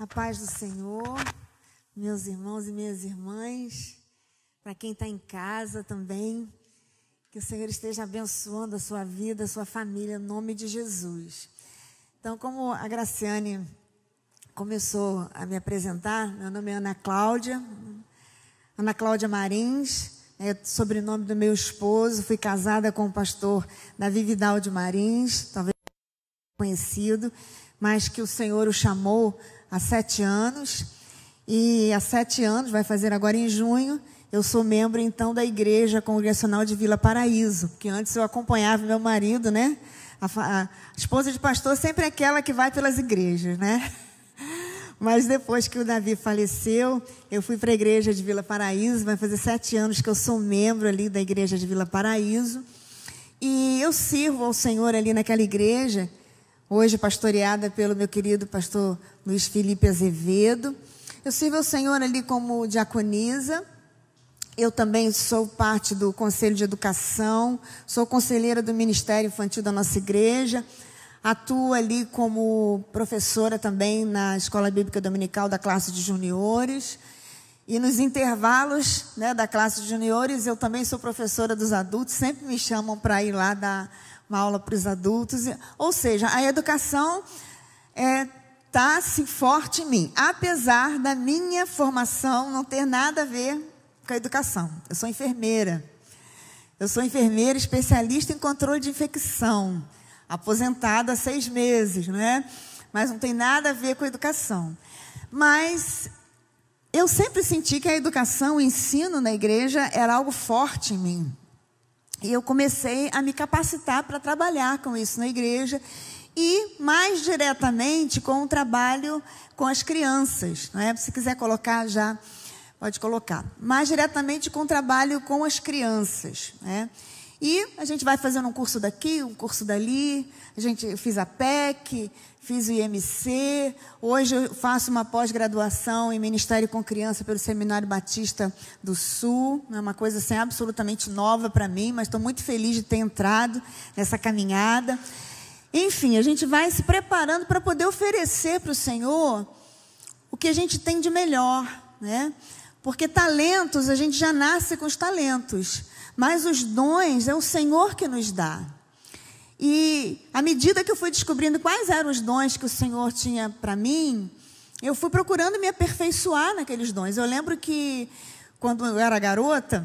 A paz do Senhor, meus irmãos e minhas irmãs, para quem está em casa também, que o Senhor esteja abençoando a sua vida, a sua família, em nome de Jesus. Então, como a Graciane começou a me apresentar, meu nome é Ana Cláudia, Ana Cláudia Marins, é sobrenome do meu esposo, fui casada com o pastor Davi Vidal de Marins, talvez conhecido, mas que o Senhor o chamou há sete anos. E há sete anos, vai fazer agora em junho, eu sou membro então da Igreja Congregacional de Vila Paraíso, porque antes eu acompanhava meu marido, né? A, a esposa de pastor sempre é aquela que vai pelas igrejas, né? Mas depois que o Davi faleceu, eu fui para a igreja de Vila Paraíso. Vai fazer sete anos que eu sou membro ali da igreja de Vila Paraíso. E eu sirvo ao Senhor ali naquela igreja, hoje pastoreada pelo meu querido pastor Luiz Felipe Azevedo. Eu sirvo ao Senhor ali como diaconisa. Eu também sou parte do Conselho de Educação, sou conselheira do Ministério Infantil da nossa igreja. Atuo ali como professora também na Escola Bíblica Dominical da classe de juniores. E nos intervalos né, da classe de juniores, eu também sou professora dos adultos, sempre me chamam para ir lá dar uma aula para os adultos. Ou seja, a educação está é, tá, assim, forte em mim, apesar da minha formação não ter nada a ver com a educação. Eu sou enfermeira. Eu sou enfermeira especialista em controle de infecção aposentada há seis meses, não é? Mas não tem nada a ver com a educação. Mas eu sempre senti que a educação, o ensino na igreja era algo forte em mim. E eu comecei a me capacitar para trabalhar com isso na igreja e mais diretamente com o trabalho com as crianças, não é? Se quiser colocar já, pode colocar. Mais diretamente com o trabalho com as crianças, né? E a gente vai fazendo um curso daqui, um curso dali. A gente fiz a PEC, fiz o IMC. Hoje eu faço uma pós-graduação em Ministério com Criança pelo Seminário Batista do Sul. É uma coisa assim, absolutamente nova para mim, mas estou muito feliz de ter entrado nessa caminhada. Enfim, a gente vai se preparando para poder oferecer para o Senhor o que a gente tem de melhor, né? Porque talentos, a gente já nasce com os talentos. Mas os dons é o Senhor que nos dá. E à medida que eu fui descobrindo quais eram os dons que o Senhor tinha para mim, eu fui procurando me aperfeiçoar naqueles dons. Eu lembro que quando eu era garota,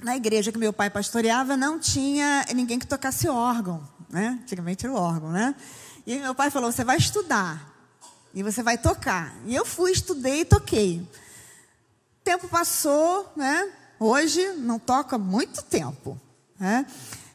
na igreja que meu pai pastoreava, não tinha ninguém que tocasse órgão, né? Antigamente era o órgão, né? E meu pai falou: "Você vai estudar e você vai tocar". E eu fui, estudei e toquei. O tempo passou, né? Hoje não toca muito tempo. Né?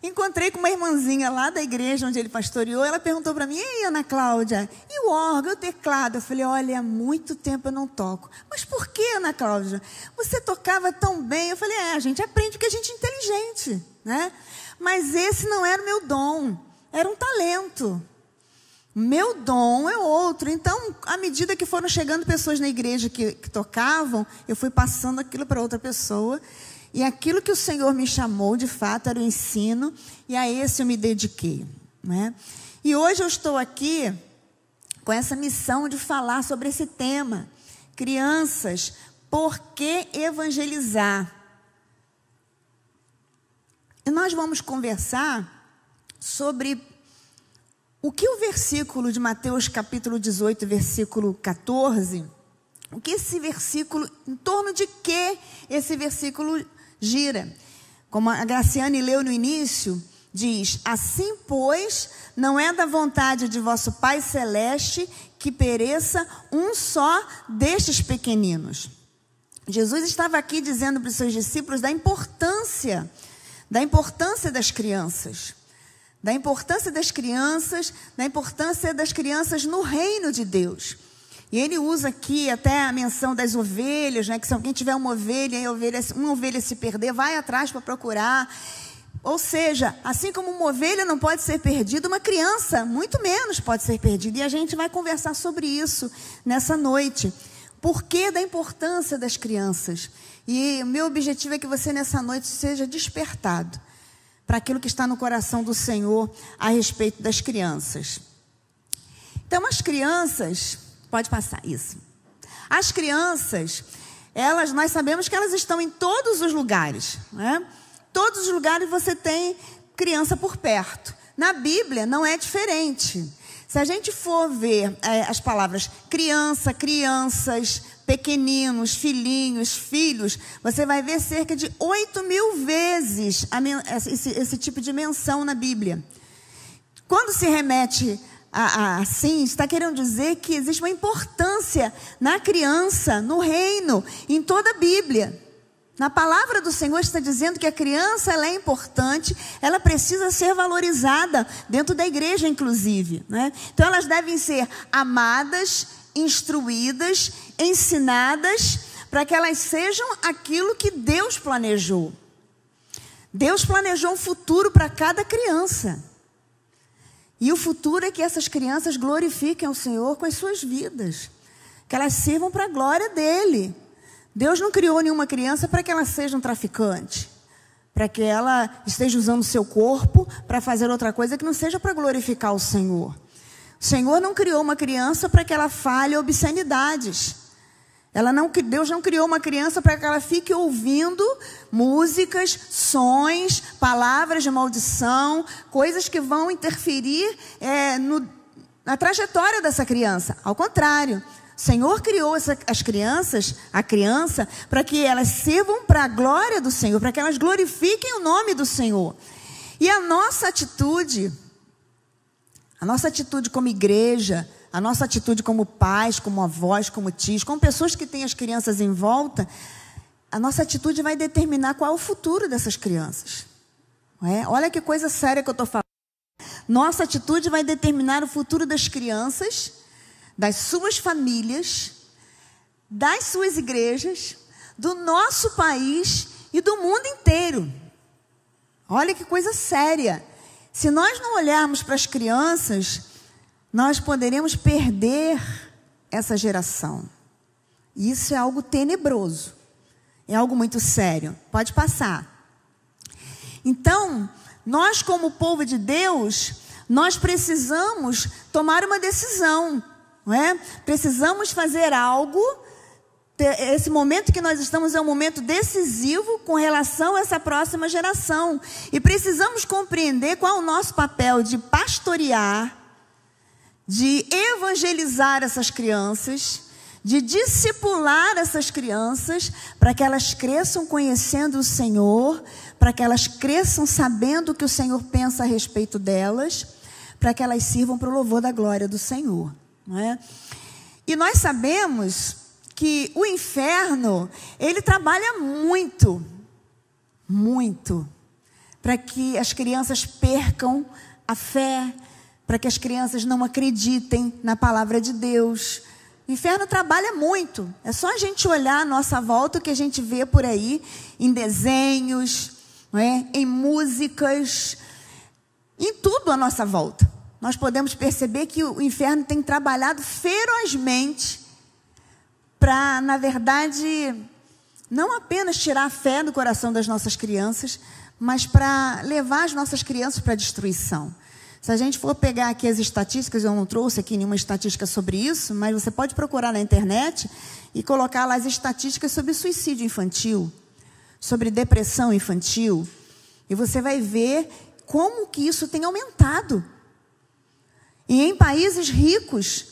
Encontrei com uma irmãzinha lá da igreja onde ele pastoreou. Ela perguntou para mim: Ei, Ana Cláudia, e o órgão, o teclado? Eu falei: Olha, há muito tempo eu não toco. Mas por que, Ana Cláudia? Você tocava tão bem. Eu falei: É, a gente aprende porque a gente é inteligente. Né? Mas esse não era o meu dom, era um talento. Meu dom é outro. Então, à medida que foram chegando pessoas na igreja que, que tocavam, eu fui passando aquilo para outra pessoa. E aquilo que o Senhor me chamou, de fato, era o ensino, e a esse eu me dediquei. Né? E hoje eu estou aqui com essa missão de falar sobre esse tema. Crianças, por que evangelizar? E nós vamos conversar sobre o que o versículo de Mateus capítulo 18, versículo 14, o que esse versículo, em torno de que esse versículo gira? Como a Graciane leu no início, diz: Assim, pois, não é da vontade de vosso Pai celeste que pereça um só destes pequeninos. Jesus estava aqui dizendo para os seus discípulos da importância, da importância das crianças da importância das crianças, da importância das crianças no reino de Deus. E ele usa aqui até a menção das ovelhas, né? Que se alguém tiver uma ovelha e ovelha, uma ovelha se perder, vai atrás para procurar. Ou seja, assim como uma ovelha não pode ser perdida, uma criança muito menos pode ser perdida. E a gente vai conversar sobre isso nessa noite. Por que da importância das crianças? E o meu objetivo é que você nessa noite seja despertado para aquilo que está no coração do Senhor a respeito das crianças. Então, as crianças, Pode passar isso. As crianças, elas, nós sabemos que elas estão em todos os lugares, né? Todos os lugares você tem criança por perto. Na Bíblia não é diferente. Se a gente for ver é, as palavras criança, crianças, pequeninos, filhinhos, filhos, você vai ver cerca de 8 mil vezes esse, esse tipo de menção na Bíblia. Quando se remete a, a, assim, está querendo dizer que existe uma importância na criança, no reino, em toda a Bíblia. Na palavra do Senhor está dizendo que a criança ela é importante, ela precisa ser valorizada dentro da igreja, inclusive. Né? Então elas devem ser amadas, instruídas, ensinadas, para que elas sejam aquilo que Deus planejou. Deus planejou um futuro para cada criança. E o futuro é que essas crianças glorifiquem o Senhor com as suas vidas, que elas sirvam para a glória dele. Deus não criou nenhuma criança para que ela seja um traficante, para que ela esteja usando seu corpo para fazer outra coisa que não seja para glorificar o Senhor. O Senhor não criou uma criança para que ela fale obscenidades. Ela não, Deus não criou uma criança para que ela fique ouvindo músicas, sons, palavras de maldição, coisas que vão interferir é, no, na trajetória dessa criança. Ao contrário, o Senhor criou essa, as crianças, a criança, para que elas sirvam para a glória do Senhor, para que elas glorifiquem o nome do Senhor. E a nossa atitude, a nossa atitude como igreja, a nossa atitude como pais, como avós, como tios, como pessoas que têm as crianças em volta, a nossa atitude vai determinar qual é o futuro dessas crianças. É? Olha que coisa séria que eu estou falando. Nossa atitude vai determinar o futuro das crianças das suas famílias, das suas igrejas, do nosso país e do mundo inteiro. Olha que coisa séria. Se nós não olharmos para as crianças, nós poderemos perder essa geração. Isso é algo tenebroso. É algo muito sério. Pode passar. Então, nós como povo de Deus, nós precisamos tomar uma decisão não é? Precisamos fazer algo. Esse momento que nós estamos é um momento decisivo com relação a essa próxima geração. E precisamos compreender qual é o nosso papel de pastorear, de evangelizar essas crianças, de discipular essas crianças, para que elas cresçam conhecendo o Senhor, para que elas cresçam sabendo o que o Senhor pensa a respeito delas, para que elas sirvam para o louvor da glória do Senhor. É? E nós sabemos que o inferno, ele trabalha muito, muito, para que as crianças percam a fé, para que as crianças não acreditem na palavra de Deus. O inferno trabalha muito. É só a gente olhar a nossa volta o que a gente vê por aí, em desenhos, é? em músicas, em tudo à nossa volta nós podemos perceber que o inferno tem trabalhado ferozmente para, na verdade, não apenas tirar a fé do coração das nossas crianças, mas para levar as nossas crianças para a destruição. Se a gente for pegar aqui as estatísticas, eu não trouxe aqui nenhuma estatística sobre isso, mas você pode procurar na internet e colocar lá as estatísticas sobre suicídio infantil, sobre depressão infantil, e você vai ver como que isso tem aumentado. E em países ricos,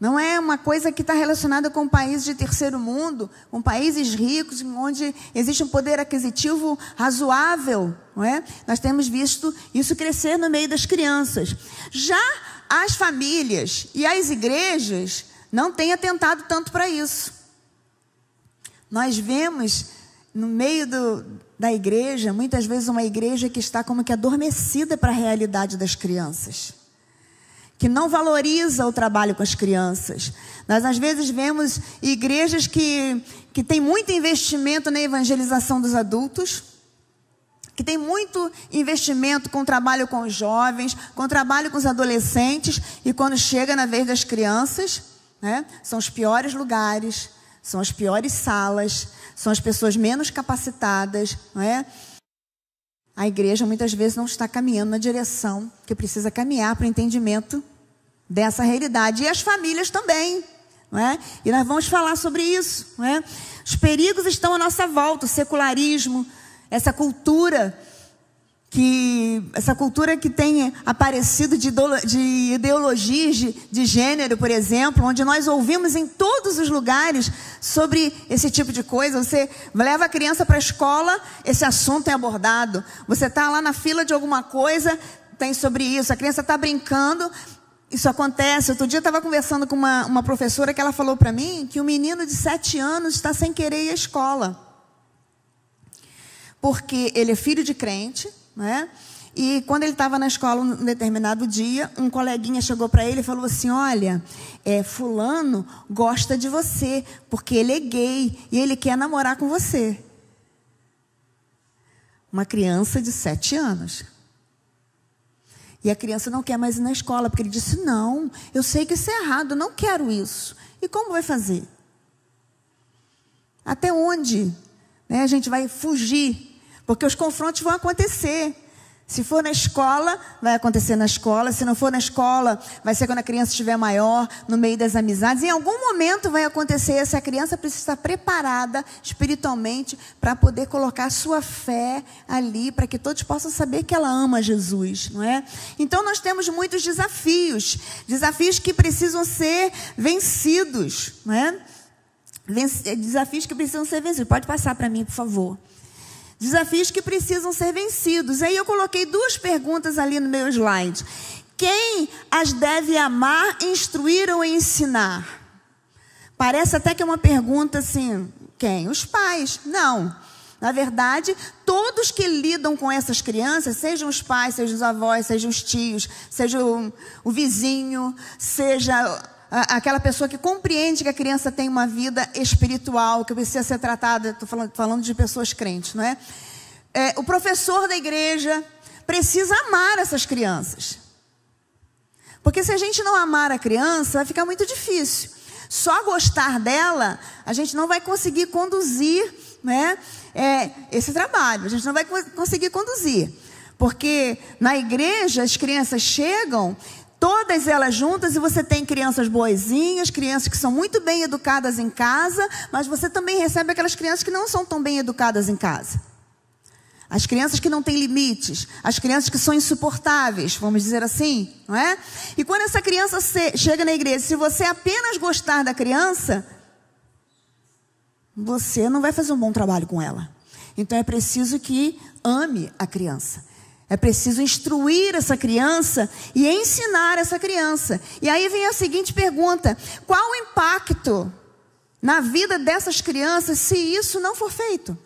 não é uma coisa que está relacionada com países de terceiro mundo, com países ricos, onde existe um poder aquisitivo razoável, não é? Nós temos visto isso crescer no meio das crianças. Já as famílias e as igrejas não têm atentado tanto para isso. Nós vemos no meio do, da igreja, muitas vezes uma igreja que está como que adormecida para a realidade das crianças que não valoriza o trabalho com as crianças. Nós, às vezes, vemos igrejas que, que têm muito investimento na evangelização dos adultos, que tem muito investimento com o trabalho com os jovens, com o trabalho com os adolescentes, e quando chega na vez das crianças, né, são os piores lugares, são as piores salas, são as pessoas menos capacitadas, não é? A igreja muitas vezes não está caminhando na direção que precisa caminhar para o entendimento dessa realidade. E as famílias também. É? E nós vamos falar sobre isso. É? Os perigos estão à nossa volta, o secularismo, essa cultura que essa cultura que tem aparecido de, ideologias de, de gênero, por exemplo, onde nós ouvimos em todos os lugares sobre esse tipo de coisa. Você leva a criança para a escola, esse assunto é abordado. Você está lá na fila de alguma coisa, tem sobre isso. A criança está brincando, isso acontece. Outro dia eu estava conversando com uma, uma professora que ela falou para mim que um menino de sete anos está sem querer ir à escola. Porque ele é filho de crente, né? E quando ele estava na escola um determinado dia, um coleguinha chegou para ele e falou assim: Olha, é, Fulano gosta de você, porque ele é gay e ele quer namorar com você. Uma criança de sete anos. E a criança não quer mais ir na escola, porque ele disse: Não, eu sei que isso é errado, eu não quero isso. E como vai fazer? Até onde né, a gente vai fugir? Porque os confrontos vão acontecer. Se for na escola, vai acontecer na escola. Se não for na escola, vai ser quando a criança estiver maior, no meio das amizades. Em algum momento vai acontecer. Essa criança precisa estar preparada espiritualmente para poder colocar sua fé ali, para que todos possam saber que ela ama Jesus, não é? Então nós temos muitos desafios, desafios que precisam ser vencidos, não é? Desafios que precisam ser vencidos. Pode passar para mim, por favor. Desafios que precisam ser vencidos. Aí eu coloquei duas perguntas ali no meu slide. Quem as deve amar, instruir ou ensinar? Parece até que é uma pergunta assim: quem? Os pais. Não. Na verdade, todos que lidam com essas crianças, sejam os pais, sejam os avós, sejam os tios, seja o, o vizinho, seja aquela pessoa que compreende que a criança tem uma vida espiritual, que precisa ser tratada, estou falando, falando, de pessoas crentes, não é? é? O professor da igreja precisa amar essas crianças. Porque se a gente não amar a criança, vai ficar muito difícil. Só gostar dela, a gente não vai conseguir conduzir né, é, esse trabalho, a gente não vai conseguir conduzir. Porque na igreja as crianças chegam todas elas juntas, e você tem crianças boazinhas, crianças que são muito bem educadas em casa, mas você também recebe aquelas crianças que não são tão bem educadas em casa. As crianças que não têm limites, as crianças que são insuportáveis, vamos dizer assim, não é? E quando essa criança chega na igreja, se você apenas gostar da criança, você não vai fazer um bom trabalho com ela. Então é preciso que ame a criança. É preciso instruir essa criança e ensinar essa criança. E aí vem a seguinte pergunta: qual o impacto na vida dessas crianças se isso não for feito?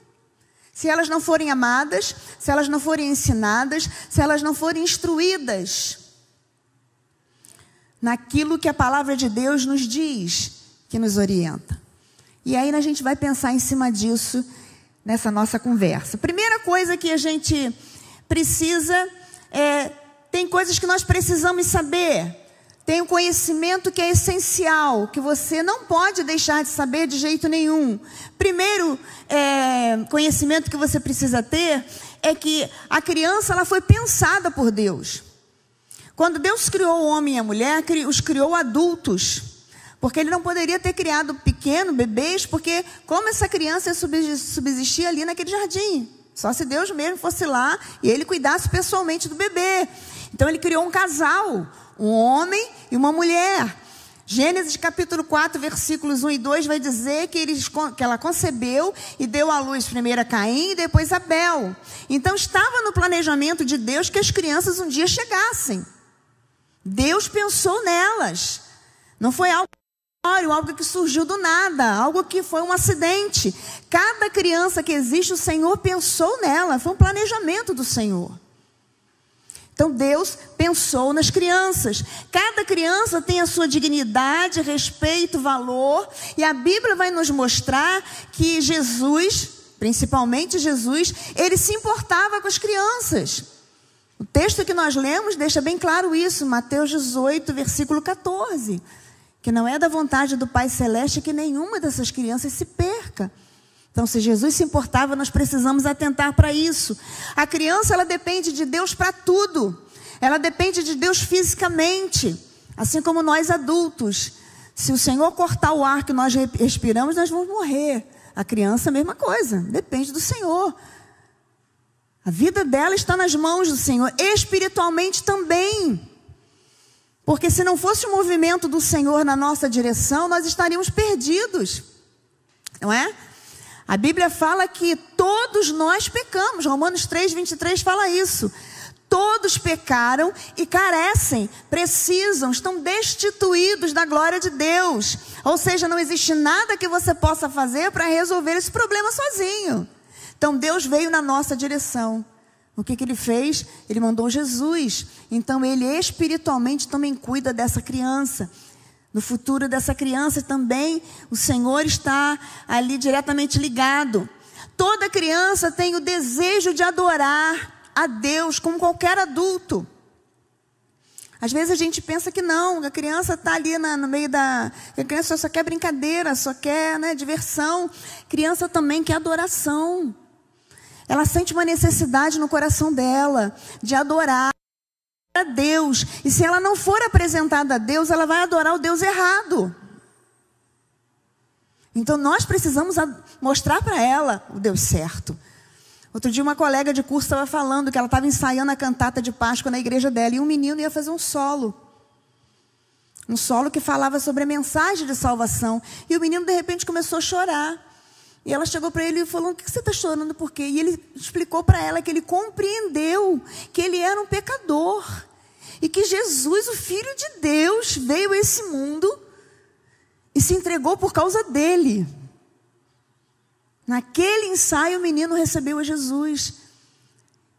Se elas não forem amadas, se elas não forem ensinadas, se elas não forem instruídas naquilo que a palavra de Deus nos diz, que nos orienta. E aí a gente vai pensar em cima disso nessa nossa conversa. Primeira coisa que a gente precisa, é, tem coisas que nós precisamos saber. Tem um conhecimento que é essencial, que você não pode deixar de saber de jeito nenhum. Primeiro é, conhecimento que você precisa ter é que a criança ela foi pensada por Deus. Quando Deus criou o homem e a mulher, os criou adultos. Porque ele não poderia ter criado pequeno, bebês, porque como essa criança ia subsistir ali naquele jardim? Só se Deus mesmo fosse lá e ele cuidasse pessoalmente do bebê. Então ele criou um casal, um homem e uma mulher. Gênesis capítulo 4, versículos 1 e 2 vai dizer que, eles, que ela concebeu e deu à luz primeiro a Caim e depois Abel. Então estava no planejamento de Deus que as crianças um dia chegassem. Deus pensou nelas. Não foi algo algo que surgiu do nada, algo que foi um acidente. Cada criança que existe, o Senhor pensou nela, foi um planejamento do Senhor. Então Deus pensou nas crianças. Cada criança tem a sua dignidade, respeito, valor, e a Bíblia vai nos mostrar que Jesus, principalmente Jesus, ele se importava com as crianças. O texto que nós lemos deixa bem claro isso, Mateus 18, versículo 14 que não é da vontade do Pai Celeste que nenhuma dessas crianças se perca. Então, se Jesus se importava, nós precisamos atentar para isso. A criança, ela depende de Deus para tudo. Ela depende de Deus fisicamente, assim como nós adultos. Se o Senhor cortar o ar que nós respiramos, nós vamos morrer. A criança, a mesma coisa, depende do Senhor. A vida dela está nas mãos do Senhor, espiritualmente também. Porque se não fosse o movimento do Senhor na nossa direção, nós estaríamos perdidos. Não é? A Bíblia fala que todos nós pecamos. Romanos 3, 23 fala isso. Todos pecaram e carecem, precisam, estão destituídos da glória de Deus. Ou seja, não existe nada que você possa fazer para resolver esse problema sozinho. Então Deus veio na nossa direção. O que, que ele fez? Ele mandou Jesus. Então ele espiritualmente também cuida dessa criança. No futuro dessa criança também o Senhor está ali diretamente ligado. Toda criança tem o desejo de adorar a Deus como qualquer adulto. Às vezes a gente pensa que não, a criança está ali na, no meio da. A criança só quer brincadeira, só quer né, diversão. Criança também quer adoração. Ela sente uma necessidade no coração dela de adorar a Deus. E se ela não for apresentada a Deus, ela vai adorar o Deus errado. Então nós precisamos mostrar para ela o Deus certo. Outro dia uma colega de curso estava falando que ela estava ensaiando a cantata de Páscoa na igreja dela e um menino ia fazer um solo. Um solo que falava sobre a mensagem de salvação. E o menino de repente começou a chorar. E ela chegou para ele e falou: O que você está chorando por quê? E ele explicou para ela que ele compreendeu que ele era um pecador. E que Jesus, o Filho de Deus, veio a esse mundo e se entregou por causa dele. Naquele ensaio, o menino recebeu a Jesus.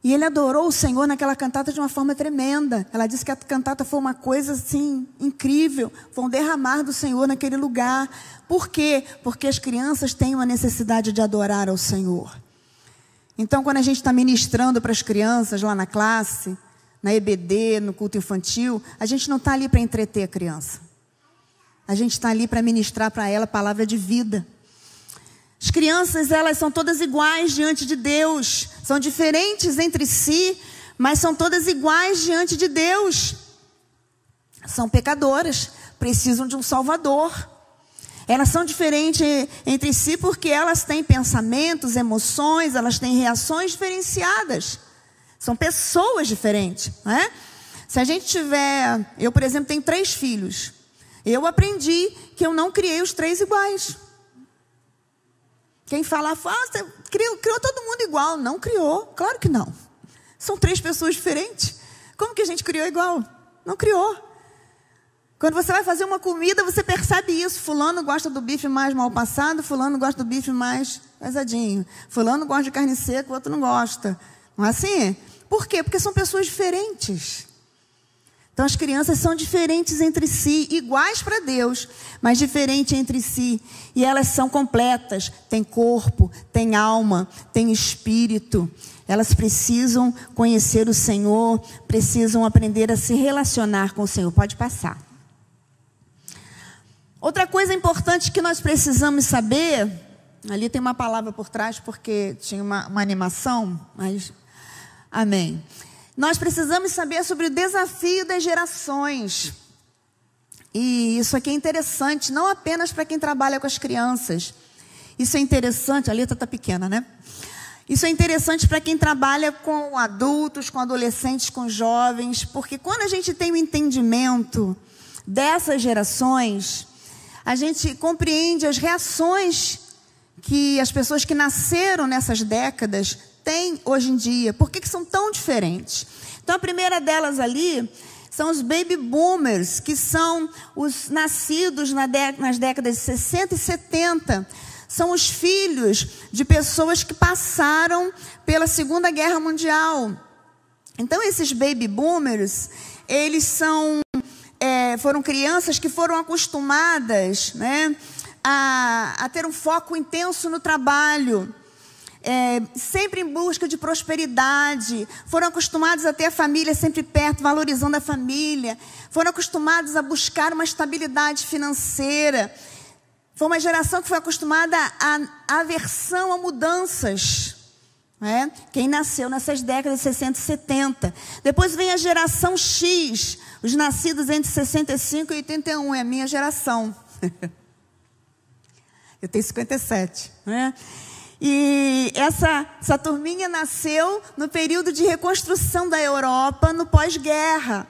E ele adorou o Senhor naquela cantata de uma forma tremenda. Ela disse que a cantata foi uma coisa assim incrível, foi um derramar do Senhor naquele lugar. Por quê? Porque as crianças têm uma necessidade de adorar ao Senhor. Então, quando a gente está ministrando para as crianças lá na classe, na EBD, no culto infantil, a gente não está ali para entreter a criança. A gente está ali para ministrar para ela a palavra de vida. As crianças, elas são todas iguais diante de Deus. São diferentes entre si, mas são todas iguais diante de Deus. São pecadoras, precisam de um Salvador. Elas são diferentes entre si porque elas têm pensamentos, emoções, elas têm reações diferenciadas. São pessoas diferentes, né? Se a gente tiver, eu por exemplo tenho três filhos, eu aprendi que eu não criei os três iguais. Quem fala, ah, você criou, criou todo mundo igual. Não criou, claro que não. São três pessoas diferentes. Como que a gente criou igual? Não criou. Quando você vai fazer uma comida, você percebe isso. Fulano gosta do bife mais mal passado, fulano gosta do bife mais pesadinho. Fulano gosta de carne seca, o outro não gosta. Não é assim? Por quê? Porque são pessoas diferentes. Então as crianças são diferentes entre si, iguais para Deus, mas diferentes entre si. E elas são completas, têm corpo, têm alma, têm espírito. Elas precisam conhecer o Senhor, precisam aprender a se relacionar com o Senhor. Pode passar. Outra coisa importante que nós precisamos saber, ali tem uma palavra por trás porque tinha uma, uma animação, mas amém. Nós precisamos saber sobre o desafio das gerações. E isso aqui é interessante, não apenas para quem trabalha com as crianças. Isso é interessante, a letra está pequena, né? Isso é interessante para quem trabalha com adultos, com adolescentes, com jovens, porque quando a gente tem o um entendimento dessas gerações, a gente compreende as reações que as pessoas que nasceram nessas décadas tem hoje em dia? Por que, que são tão diferentes? Então, a primeira delas ali são os baby boomers, que são os nascidos nas décadas de 60 e 70. São os filhos de pessoas que passaram pela Segunda Guerra Mundial. Então, esses baby boomers, eles são, é, foram crianças que foram acostumadas né, a, a ter um foco intenso no trabalho é, sempre em busca de prosperidade, foram acostumados a ter a família sempre perto, valorizando a família, foram acostumados a buscar uma estabilidade financeira. Foi uma geração que foi acostumada à aversão a mudanças. É? Quem nasceu nessas décadas de 60 e 70. Depois vem a geração X, os nascidos entre 65 e 81, é a minha geração. Eu tenho 57, né? E essa, essa turminha nasceu no período de reconstrução da Europa, no pós-guerra.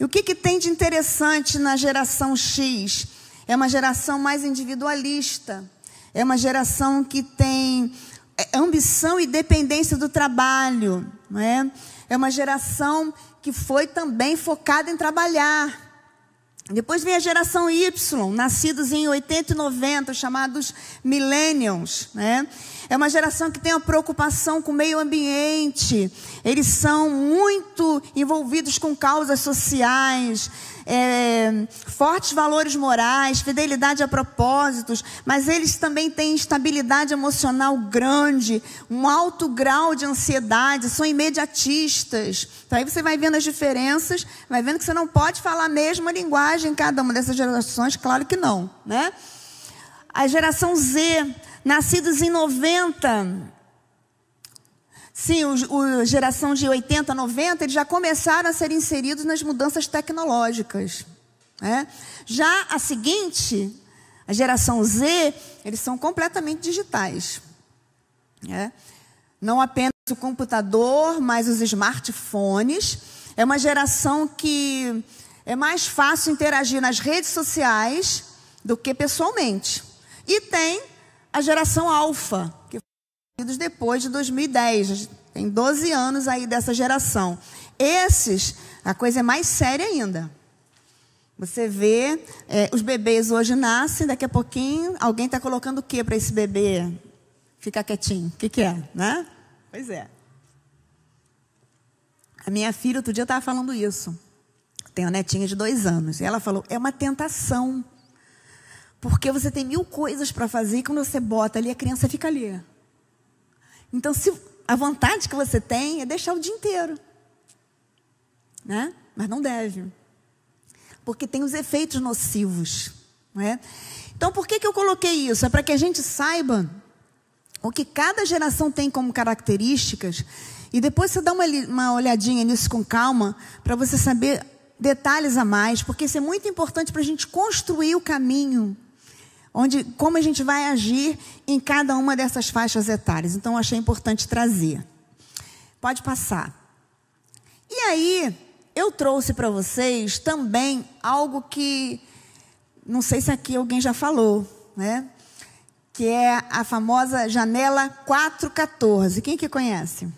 E o que, que tem de interessante na geração X? É uma geração mais individualista. É uma geração que tem é, ambição e dependência do trabalho. Não é? é uma geração que foi também focada em trabalhar. Depois vem a geração Y, nascidos em 80 e 90, chamados millennials. Né? É uma geração que tem uma preocupação com o meio ambiente. Eles são muito envolvidos com causas sociais, é, fortes valores morais, fidelidade a propósitos, mas eles também têm instabilidade emocional grande, um alto grau de ansiedade, são imediatistas. Então, aí você vai vendo as diferenças, vai vendo que você não pode falar a mesma linguagem em cada uma dessas gerações, claro que não, né? A geração Z, nascidos em 90, Sim, o, geração de 80, 90, eles já começaram a ser inseridos nas mudanças tecnológicas. Né? Já a seguinte, a geração Z, eles são completamente digitais. Né? Não apenas o computador, mas os smartphones. É uma geração que é mais fácil interagir nas redes sociais do que pessoalmente. E tem a geração alfa, que depois de 2010. Tem 12 anos aí dessa geração. Esses, a coisa é mais séria ainda. Você vê, é, os bebês hoje nascem, daqui a pouquinho, alguém está colocando o que para esse bebê ficar quietinho? O que, que é, né? Pois é. A minha filha, outro dia, estava falando isso. Tem uma netinha de dois anos. E ela falou: é uma tentação. Porque você tem mil coisas para fazer e quando você bota ali, a criança fica ali. Então, se a vontade que você tem é deixar o dia inteiro. Né? Mas não deve. Porque tem os efeitos nocivos. Não é? Então, por que, que eu coloquei isso? É para que a gente saiba o que cada geração tem como características. E depois você dá uma, uma olhadinha nisso com calma, para você saber detalhes a mais, porque isso é muito importante para a gente construir o caminho onde como a gente vai agir em cada uma dessas faixas etárias. Então, eu achei importante trazer. Pode passar. E aí, eu trouxe para vocês também algo que não sei se aqui alguém já falou, né? Que é a famosa janela 414. Quem que conhece?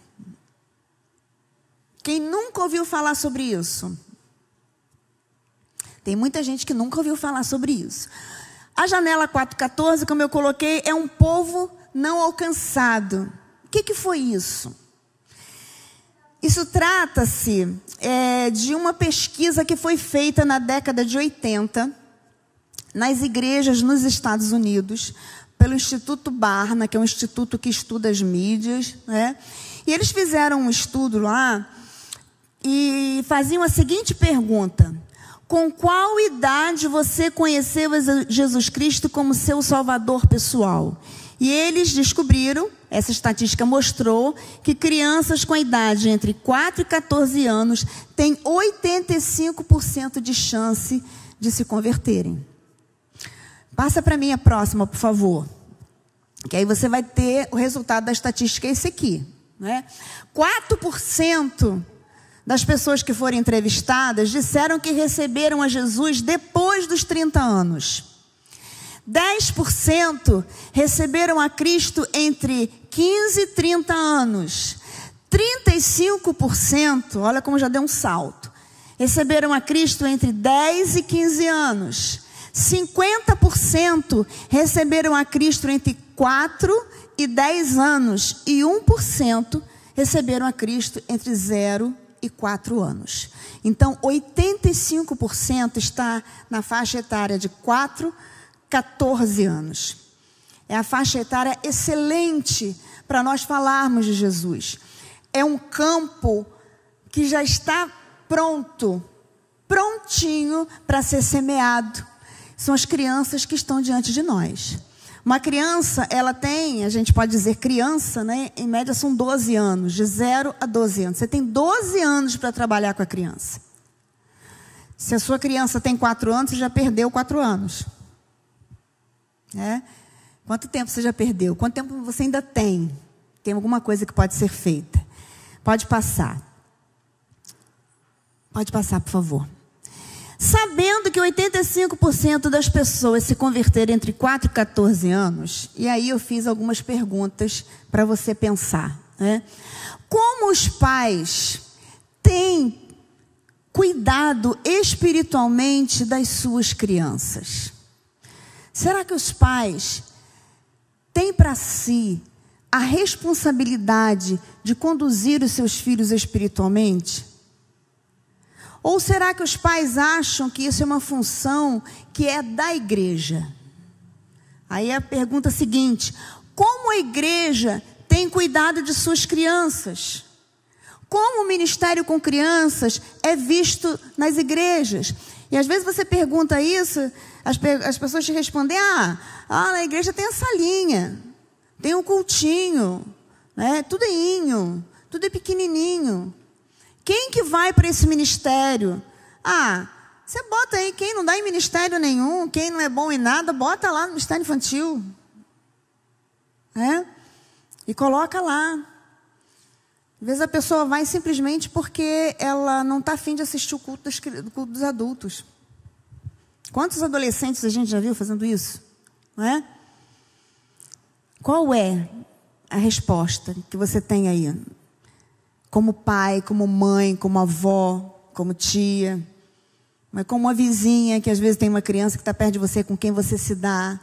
Quem nunca ouviu falar sobre isso? Tem muita gente que nunca ouviu falar sobre isso. A janela 414, como eu coloquei, é um povo não alcançado. O que, que foi isso? Isso trata-se é, de uma pesquisa que foi feita na década de 80 nas igrejas nos Estados Unidos pelo Instituto Barna, que é um instituto que estuda as mídias, né? E eles fizeram um estudo lá e faziam a seguinte pergunta: com qual idade você conheceu Jesus Cristo como seu Salvador pessoal? E eles descobriram, essa estatística mostrou, que crianças com a idade entre 4 e 14 anos têm 85% de chance de se converterem. Passa para mim a próxima, por favor. Que aí você vai ter o resultado da estatística, esse aqui. Né? 4% das pessoas que foram entrevistadas disseram que receberam a Jesus depois dos 30 anos. 10% receberam a Cristo entre 15 e 30 anos. 35%, olha como já deu um salto, receberam a Cristo entre 10 e 15 anos. 50% receberam a Cristo entre 4 e 10 anos. E 1% receberam a Cristo entre 0 e e quatro anos. Então, 85% está na faixa etária de 4, 14 anos. É a faixa etária excelente para nós falarmos de Jesus. É um campo que já está pronto, prontinho para ser semeado. São as crianças que estão diante de nós. Uma criança, ela tem, a gente pode dizer criança, né? Em média são 12 anos, de 0 a 12 anos. Você tem 12 anos para trabalhar com a criança. Se a sua criança tem 4 anos, você já perdeu 4 anos. É? Quanto tempo você já perdeu? Quanto tempo você ainda tem? Tem alguma coisa que pode ser feita? Pode passar. Pode passar, por favor. Sabendo que 85% das pessoas se converteram entre 4 e 14 anos, e aí eu fiz algumas perguntas para você pensar. Né? Como os pais têm cuidado espiritualmente das suas crianças? Será que os pais têm para si a responsabilidade de conduzir os seus filhos espiritualmente? Ou será que os pais acham que isso é uma função que é da igreja? Aí a pergunta seguinte: como a igreja tem cuidado de suas crianças? Como o ministério com crianças é visto nas igrejas? E às vezes você pergunta isso, as, as pessoas te respondem: ah, ah, na igreja tem a salinha, tem um cultinho, né? tudo é inho, tudo é pequenininho. Quem que vai para esse ministério? Ah, você bota aí quem não dá em ministério nenhum, quem não é bom em nada, bota lá no ministério infantil. É? E coloca lá. Às vezes a pessoa vai simplesmente porque ela não está afim de assistir o culto, dos, culto dos adultos. Quantos adolescentes a gente já viu fazendo isso? Não é? Qual é a resposta que você tem aí? Como pai, como mãe, como avó, como tia, mas como uma vizinha que às vezes tem uma criança que está perto de você, com quem você se dá,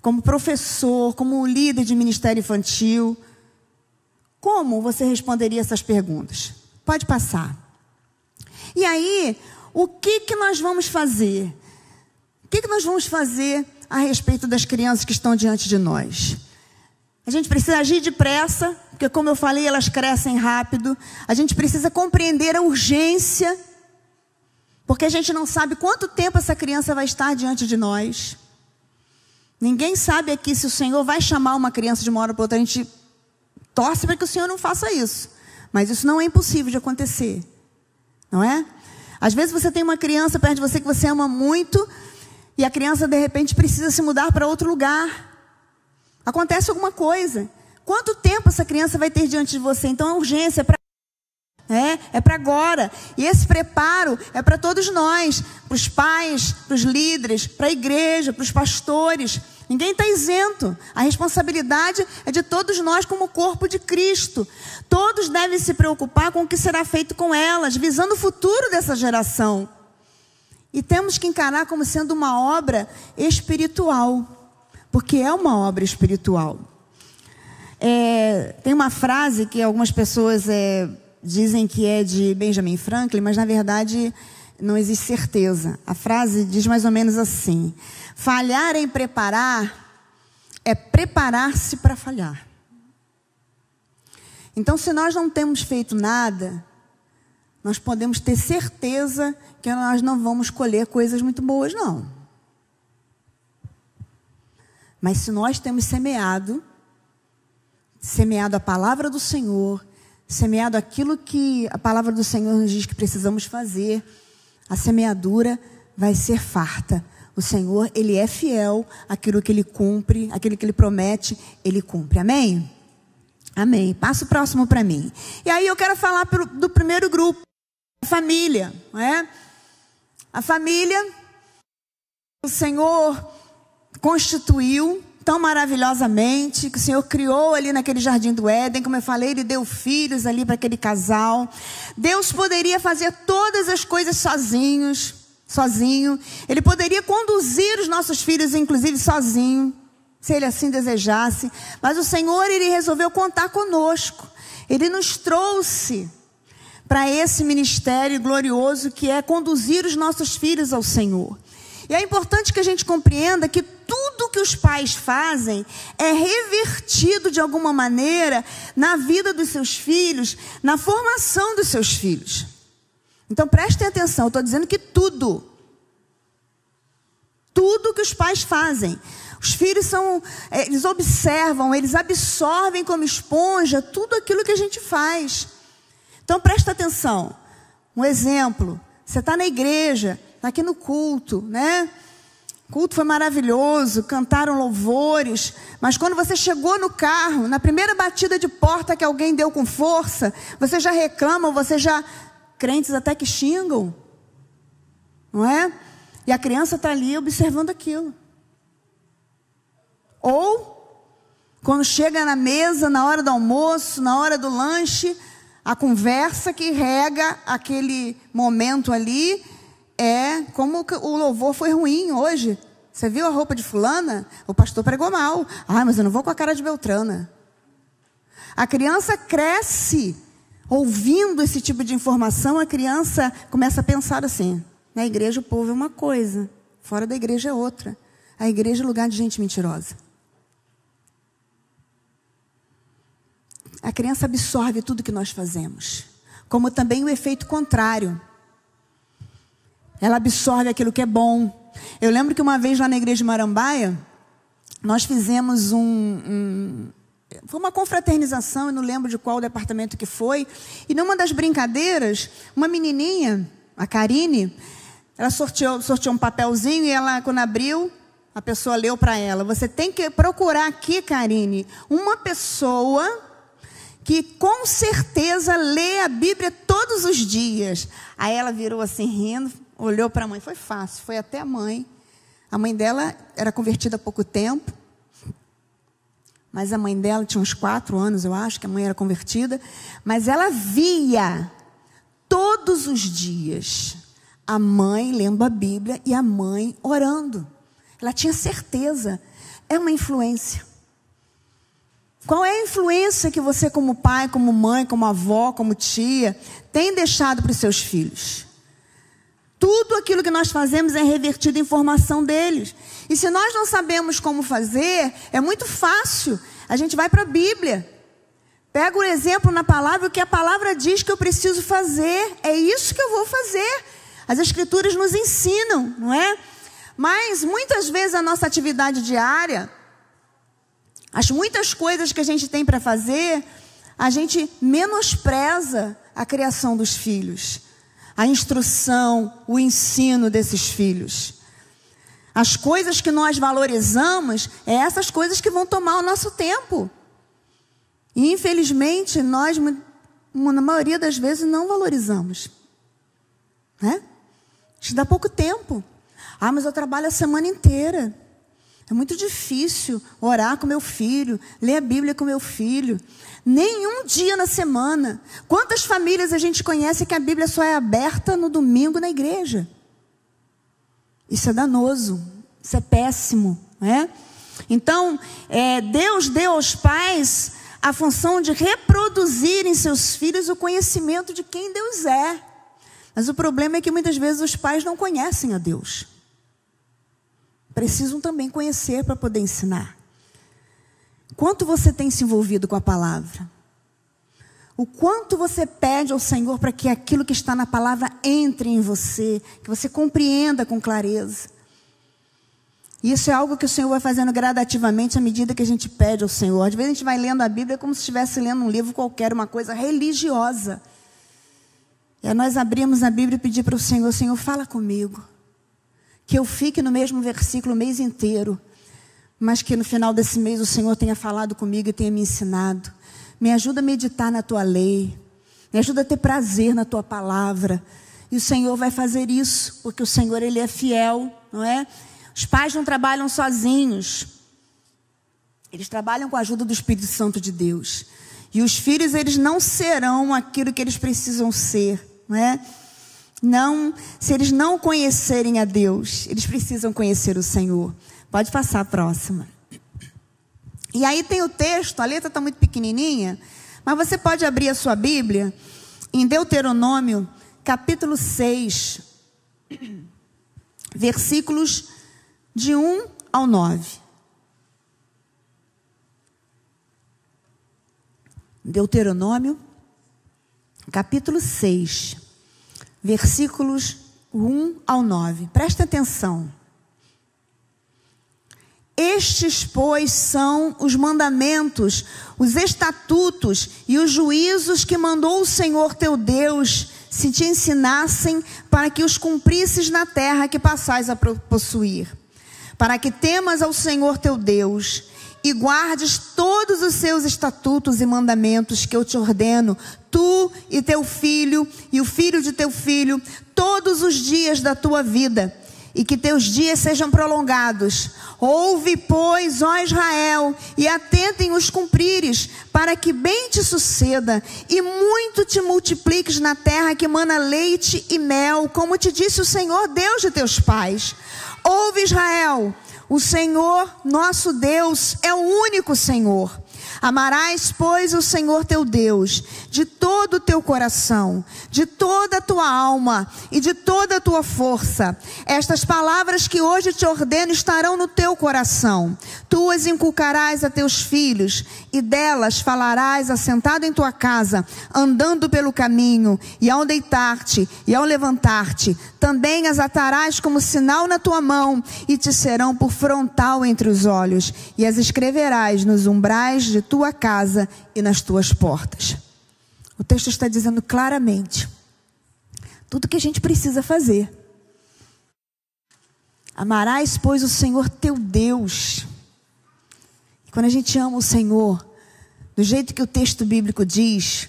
como professor, como líder de ministério infantil. Como você responderia essas perguntas? Pode passar. E aí, o que, que nós vamos fazer? O que, que nós vamos fazer a respeito das crianças que estão diante de nós? A gente precisa agir depressa, porque, como eu falei, elas crescem rápido. A gente precisa compreender a urgência, porque a gente não sabe quanto tempo essa criança vai estar diante de nós. Ninguém sabe aqui se o Senhor vai chamar uma criança de uma hora para outra. A gente torce para que o Senhor não faça isso. Mas isso não é impossível de acontecer. Não é? Às vezes você tem uma criança perto de você que você ama muito, e a criança de repente precisa se mudar para outro lugar. Acontece alguma coisa. Quanto tempo essa criança vai ter diante de você? Então a urgência é para é, é para agora. E esse preparo é para todos nós, para os pais, para os líderes, para a igreja, para os pastores. Ninguém está isento. A responsabilidade é de todos nós, como corpo de Cristo. Todos devem se preocupar com o que será feito com elas, visando o futuro dessa geração. E temos que encarar como sendo uma obra espiritual porque é uma obra espiritual. É, tem uma frase que algumas pessoas é, dizem que é de Benjamin Franklin, mas na verdade não existe certeza. A frase diz mais ou menos assim: falhar em preparar é preparar-se para falhar. Então, se nós não temos feito nada, nós podemos ter certeza que nós não vamos colher coisas muito boas, não. Mas se nós temos semeado, semeado a palavra do Senhor, semeado aquilo que a palavra do Senhor nos diz que precisamos fazer, a semeadura vai ser farta. O Senhor, Ele é fiel, aquilo que Ele cumpre, aquilo que Ele promete, Ele cumpre. Amém? Amém. Passa o próximo para mim. E aí eu quero falar do primeiro grupo, a família, não é? A família, o Senhor constituiu tão maravilhosamente, que o Senhor criou ali naquele jardim do Éden, como eu falei, ele deu filhos ali para aquele casal. Deus poderia fazer todas as coisas sozinhos, sozinho. Ele poderia conduzir os nossos filhos inclusive sozinho, se ele assim desejasse, mas o Senhor ele resolveu contar conosco. Ele nos trouxe para esse ministério glorioso que é conduzir os nossos filhos ao Senhor. E é importante que a gente compreenda que tudo que os pais fazem é revertido de alguma maneira na vida dos seus filhos, na formação dos seus filhos. Então prestem atenção, eu estou dizendo que tudo. Tudo que os pais fazem. Os filhos são, eles observam, eles absorvem como esponja tudo aquilo que a gente faz. Então presta atenção. Um exemplo: você está na igreja, aqui no culto, né? O culto foi maravilhoso, cantaram louvores, mas quando você chegou no carro, na primeira batida de porta que alguém deu com força, você já reclama, você já. Crentes até que xingam, não é? E a criança está ali observando aquilo. Ou, quando chega na mesa, na hora do almoço, na hora do lanche, a conversa que rega aquele momento ali é como o louvor foi ruim hoje. Você viu a roupa de fulana? O pastor pregou mal. Ah, mas eu não vou com a cara de Beltrana. A criança cresce ouvindo esse tipo de informação, a criança começa a pensar assim: na igreja o povo é uma coisa, fora da igreja é outra. A igreja é lugar de gente mentirosa. A criança absorve tudo que nós fazemos, como também o efeito contrário. Ela absorve aquilo que é bom. Eu lembro que uma vez lá na igreja de Marambaia, nós fizemos um, um foi uma confraternização, eu não lembro de qual departamento que foi. E numa das brincadeiras, uma menininha, a Karine, ela sorteou, sorteou um papelzinho e ela, quando abriu, a pessoa leu para ela: Você tem que procurar aqui, Karine, uma pessoa que com certeza lê a Bíblia todos os dias. Aí ela virou assim, rindo, olhou para a mãe. Foi fácil, foi até a mãe. A mãe dela era convertida há pouco tempo. Mas a mãe dela tinha uns quatro anos, eu acho, que a mãe era convertida. Mas ela via todos os dias a mãe lendo a Bíblia e a mãe orando. Ela tinha certeza. É uma influência. Qual é a influência que você, como pai, como mãe, como avó, como tia, tem deixado para os seus filhos? Tudo aquilo que nós fazemos é revertido em formação deles. E se nós não sabemos como fazer, é muito fácil. A gente vai para a Bíblia. Pega o exemplo na palavra, o que a palavra diz que eu preciso fazer. É isso que eu vou fazer. As Escrituras nos ensinam, não é? Mas muitas vezes a nossa atividade diária, as muitas coisas que a gente tem para fazer, a gente menospreza a criação dos filhos a instrução, o ensino desses filhos. As coisas que nós valorizamos é essas coisas que vão tomar o nosso tempo. E infelizmente nós, na maioria das vezes, não valorizamos. Né? Isso dá pouco tempo. Ah, mas eu trabalho a semana inteira. É muito difícil orar com meu filho, ler a Bíblia com meu filho. Nenhum dia na semana. Quantas famílias a gente conhece que a Bíblia só é aberta no domingo na igreja? Isso é danoso, isso é péssimo, né? Então, é, Deus deu aos pais a função de reproduzir em seus filhos o conhecimento de quem Deus é. Mas o problema é que muitas vezes os pais não conhecem a Deus precisam também conhecer para poder ensinar. Quanto você tem se envolvido com a palavra? O quanto você pede ao Senhor para que aquilo que está na palavra entre em você, que você compreenda com clareza. Isso é algo que o Senhor vai fazendo gradativamente à medida que a gente pede ao Senhor. Às vezes a gente vai lendo a Bíblia como se estivesse lendo um livro qualquer, uma coisa religiosa. É nós abrimos a Bíblia e pedir para o Senhor, Senhor, fala comigo que eu fique no mesmo versículo o mês inteiro, mas que no final desse mês o Senhor tenha falado comigo e tenha me ensinado. Me ajuda a meditar na tua lei, me ajuda a ter prazer na tua palavra. E o Senhor vai fazer isso, porque o Senhor ele é fiel, não é? Os pais não trabalham sozinhos. Eles trabalham com a ajuda do Espírito Santo de Deus. E os filhos, eles não serão aquilo que eles precisam ser, não é? Não, se eles não conhecerem a Deus, eles precisam conhecer o Senhor. Pode passar a próxima. E aí tem o texto, a letra está muito pequenininha, mas você pode abrir a sua Bíblia em Deuteronômio, capítulo 6, versículos de 1 ao 9. Deuteronômio, capítulo 6 versículos 1 ao 9. Presta atenção. Estes, pois, são os mandamentos, os estatutos e os juízos que mandou o Senhor teu Deus se te ensinassem para que os cumprisses na terra que passais a possuir. para que temas ao Senhor teu Deus e guardes todos os seus estatutos e mandamentos que eu te ordeno, tu e teu filho e o filho de teu filho, todos os dias da tua vida, e que teus dias sejam prolongados. Ouve, pois, ó Israel, e atentem os cumprires, para que bem te suceda, e muito te multipliques na terra que mana leite e mel, como te disse o Senhor, Deus de teus pais. Ouve, Israel, o Senhor, nosso Deus, é o único Senhor. Amarás, pois, o Senhor teu Deus de todo o teu coração, de toda a tua alma e de toda a tua força. Estas palavras que hoje te ordeno estarão no teu coração. Tu as inculcarás a teus filhos e delas falarás assentado em tua casa, andando pelo caminho, e ao deitar-te e ao levantar-te. Também as atarás como sinal na tua mão e te serão por frontal entre os olhos, e as escreverás nos umbrais de tua casa e nas tuas portas. O texto está dizendo claramente tudo que a gente precisa fazer. Amarás, pois, o Senhor teu Deus. Quando a gente ama o Senhor, do jeito que o texto bíblico diz,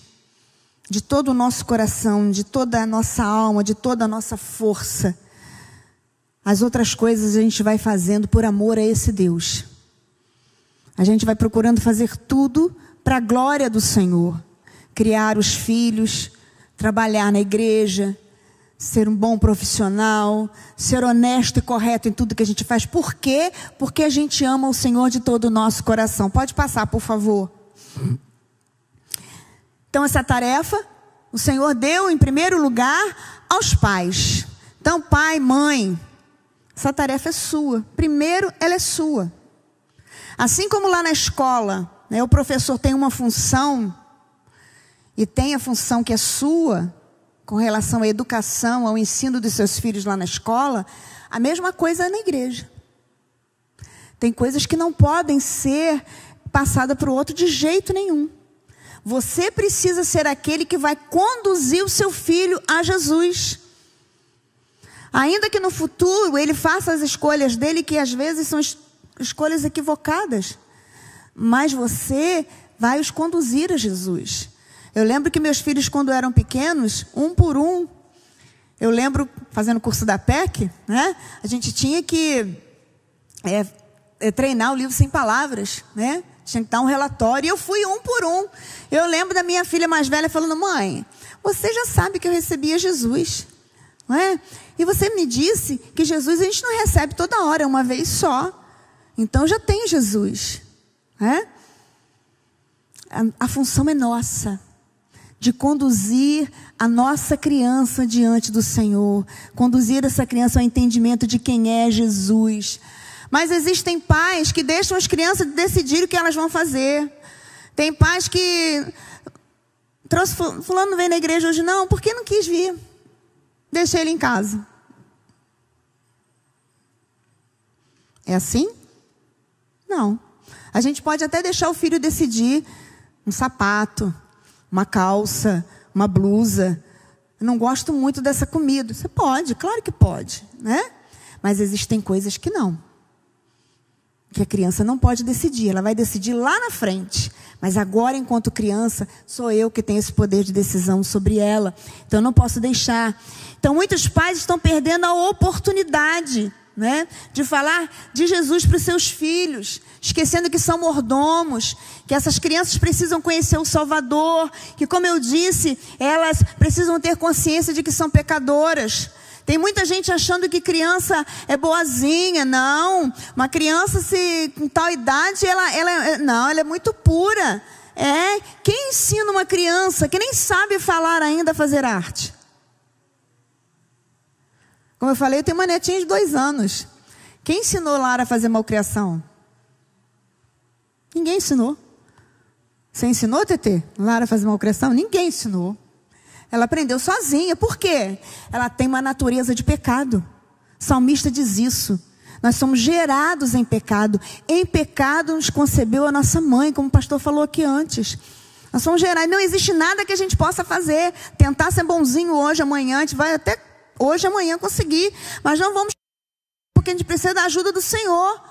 de todo o nosso coração, de toda a nossa alma, de toda a nossa força, as outras coisas a gente vai fazendo por amor a esse Deus. A gente vai procurando fazer tudo para a glória do Senhor. Criar os filhos, trabalhar na igreja, ser um bom profissional, ser honesto e correto em tudo que a gente faz. Por quê? Porque a gente ama o Senhor de todo o nosso coração. Pode passar, por favor. Então, essa tarefa, o Senhor deu em primeiro lugar aos pais. Então, pai, mãe, essa tarefa é sua. Primeiro, ela é sua. Assim como lá na escola, né, o professor tem uma função, e tem a função que é sua, com relação à educação, ao ensino dos seus filhos lá na escola, a mesma coisa é na igreja. Tem coisas que não podem ser passadas para o outro de jeito nenhum. Você precisa ser aquele que vai conduzir o seu filho a Jesus. Ainda que no futuro ele faça as escolhas dele, que às vezes são escolhas equivocadas. Mas você vai os conduzir a Jesus. Eu lembro que meus filhos, quando eram pequenos, um por um, eu lembro, fazendo curso da PEC, né? A gente tinha que é, é, treinar o livro sem palavras, né? Tinha que dar um relatório. E eu fui um por um. Eu lembro da minha filha mais velha falando: Mãe, você já sabe que eu recebia Jesus, não é? E você me disse que Jesus a gente não recebe toda hora, é uma vez só. Então já tem Jesus. Né? A, a função é nossa de conduzir a nossa criança diante do Senhor, conduzir essa criança ao entendimento de quem é Jesus. Mas existem pais que deixam as crianças decidir o que elas vão fazer. Tem pais que trouxe fulano vem na igreja hoje não, porque não quis vir. Deixei ele em casa. É assim? Não. A gente pode até deixar o filho decidir um sapato, uma calça, uma blusa. Eu não gosto muito dessa comida. Você pode, claro que pode, né? Mas existem coisas que não. Que a criança não pode decidir, ela vai decidir lá na frente. Mas agora, enquanto criança, sou eu que tenho esse poder de decisão sobre ela. Então eu não posso deixar. Então muitos pais estão perdendo a oportunidade né? de falar de Jesus para os seus filhos, esquecendo que são mordomos, que essas crianças precisam conhecer o Salvador, que, como eu disse, elas precisam ter consciência de que são pecadoras. Tem muita gente achando que criança é boazinha. Não, uma criança se com tal idade, ela, ela é, não, ela é muito pura. É, quem ensina uma criança que nem sabe falar ainda a fazer arte? Como eu falei, eu tenho uma netinha de dois anos. Quem ensinou Lara a fazer malcriação? Ninguém ensinou. Você ensinou, Tetê? Lara a fazer malcriação? Ninguém ensinou. Ela aprendeu sozinha. Por quê? Ela tem uma natureza de pecado. O salmista diz isso. Nós somos gerados em pecado. Em pecado nos concebeu a nossa mãe, como o pastor falou aqui antes. Nós somos gerados. Não existe nada que a gente possa fazer. Tentar ser bonzinho hoje, amanhã, a gente vai até hoje, amanhã conseguir, mas não vamos porque a gente precisa da ajuda do Senhor.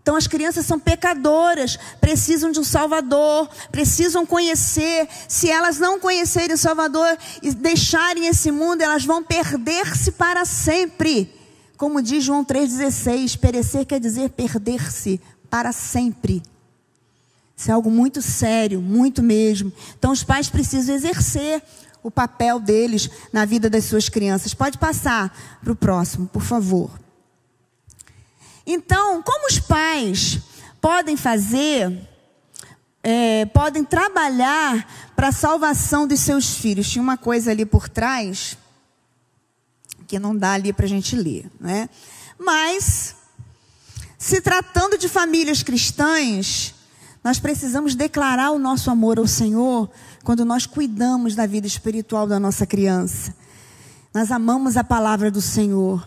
Então as crianças são pecadoras, precisam de um Salvador, precisam conhecer. Se elas não conhecerem o Salvador e deixarem esse mundo, elas vão perder-se para sempre. Como diz João 3,16, perecer quer dizer perder-se para sempre. Isso é algo muito sério, muito mesmo. Então os pais precisam exercer o papel deles na vida das suas crianças. Pode passar para o próximo, por favor. Então, como os pais podem fazer, é, podem trabalhar para a salvação dos seus filhos? Tinha uma coisa ali por trás que não dá ali para a gente ler, né? Mas, se tratando de famílias cristãs, nós precisamos declarar o nosso amor ao Senhor quando nós cuidamos da vida espiritual da nossa criança. Nós amamos a palavra do Senhor,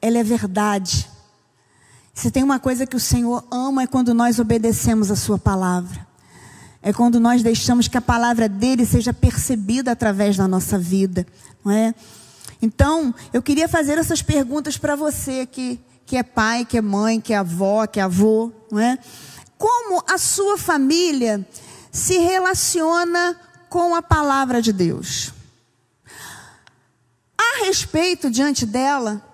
ela é verdade. Se tem uma coisa que o Senhor ama é quando nós obedecemos a Sua palavra. É quando nós deixamos que a palavra dele seja percebida através da nossa vida, não é? Então, eu queria fazer essas perguntas para você que, que é pai, que é mãe, que é avó, que é avô, não é? Como a sua família se relaciona com a palavra de Deus? A respeito diante dela,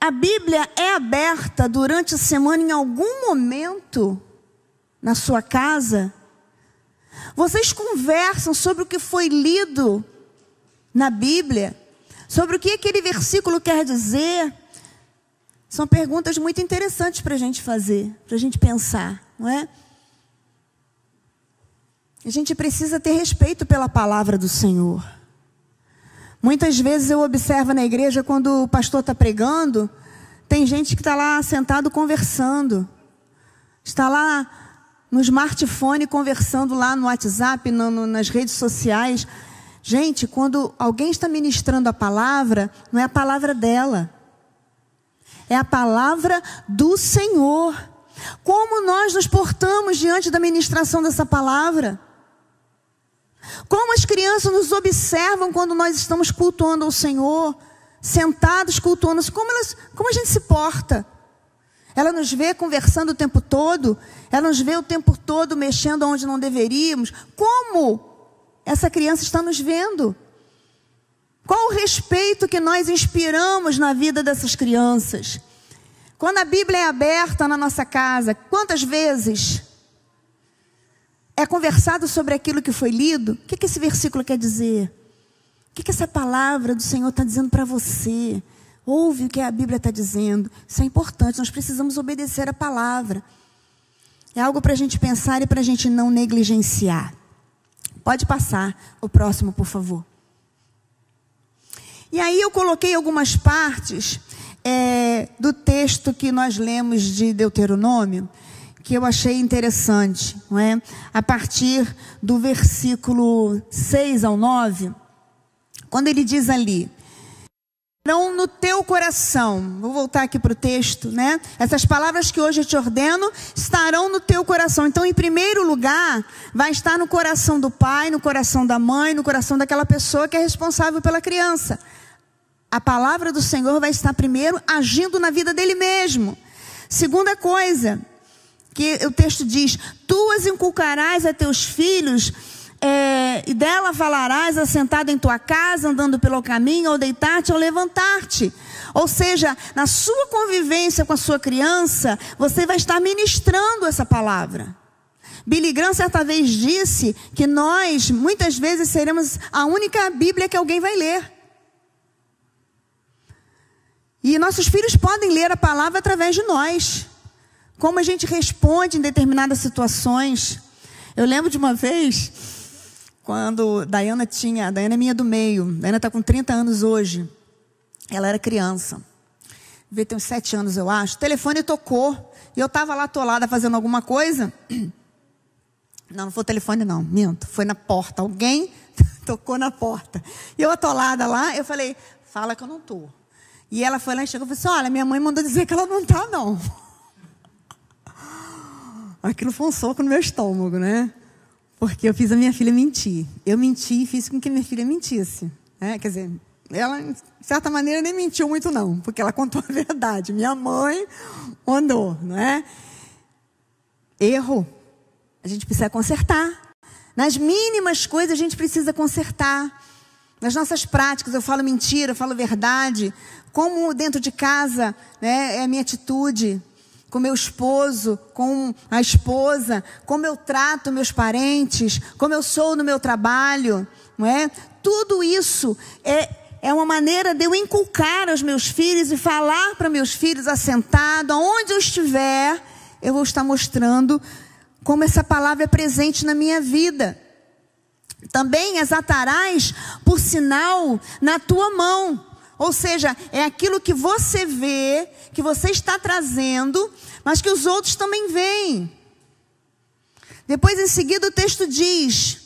a Bíblia é aberta durante a semana em algum momento na sua casa? Vocês conversam sobre o que foi lido na Bíblia? Sobre o que aquele versículo quer dizer? São perguntas muito interessantes para a gente fazer, para a gente pensar, não é? A gente precisa ter respeito pela palavra do Senhor. Muitas vezes eu observo na igreja, quando o pastor está pregando, tem gente que está lá sentado conversando. Está lá no smartphone conversando lá no WhatsApp, no, no, nas redes sociais. Gente, quando alguém está ministrando a palavra, não é a palavra dela. É a palavra do Senhor. Como nós nos portamos diante da ministração dessa palavra? Como as crianças nos observam quando nós estamos cultuando ao Senhor, sentados cultuando, como, elas, como a gente se porta? Ela nos vê conversando o tempo todo, ela nos vê o tempo todo mexendo onde não deveríamos. Como essa criança está nos vendo? Qual o respeito que nós inspiramos na vida dessas crianças? Quando a Bíblia é aberta na nossa casa, quantas vezes é conversado sobre aquilo que foi lido, o que, que esse versículo quer dizer? O que, que essa palavra do Senhor está dizendo para você? Ouve o que a Bíblia está dizendo. Isso é importante, nós precisamos obedecer a palavra. É algo para a gente pensar e para a gente não negligenciar. Pode passar o próximo, por favor. E aí eu coloquei algumas partes é, do texto que nós lemos de Deuteronômio que eu achei interessante, não é? A partir do versículo 6 ao 9, quando ele diz ali: estarão no teu coração. Vou voltar aqui para o texto, né? Essas palavras que hoje eu te ordeno estarão no teu coração. Então, em primeiro lugar, vai estar no coração do pai, no coração da mãe, no coração daquela pessoa que é responsável pela criança. A palavra do Senhor vai estar primeiro agindo na vida dele mesmo. Segunda coisa, que o texto diz: Tu as inculcarás a teus filhos, é, e dela falarás assentado em tua casa, andando pelo caminho, ao deitar-te ou levantar-te. Ou seja, na sua convivência com a sua criança, você vai estar ministrando essa palavra. Billy Graham certa vez disse que nós, muitas vezes, seremos a única Bíblia que alguém vai ler. E nossos filhos podem ler a palavra através de nós. Como a gente responde em determinadas situações. Eu lembro de uma vez, quando Dayana tinha, Dayana é minha do meio, Dayana está com 30 anos hoje. Ela era criança. Devia ter uns 7 anos, eu acho. O telefone tocou. E eu estava lá atolada fazendo alguma coisa. Não, não foi o telefone, não, minto. Foi na porta. Alguém tocou na porta. E eu atolada lá, eu falei, fala que eu não estou. E ela foi lá e chegou e falou assim: olha, minha mãe mandou dizer que ela não está, não. Aquilo foi um soco no meu estômago, né? Porque eu fiz a minha filha mentir. Eu menti e fiz com que minha filha mentisse. Né? Quer dizer, ela, de certa maneira, nem mentiu muito, não, porque ela contou a verdade. Minha mãe andou, não é? Erro. A gente precisa consertar. Nas mínimas coisas a gente precisa consertar. Nas nossas práticas, eu falo mentira, eu falo verdade. Como dentro de casa né, é a minha atitude com meu esposo, com a esposa, como eu trato meus parentes, como eu sou no meu trabalho, não é? Tudo isso é, é uma maneira de eu inculcar aos meus filhos e falar para meus filhos assentado, aonde eu estiver, eu vou estar mostrando como essa palavra é presente na minha vida. Também as atarás por sinal na tua mão. Ou seja, é aquilo que você vê, que você está trazendo, mas que os outros também veem. Depois, em seguida, o texto diz: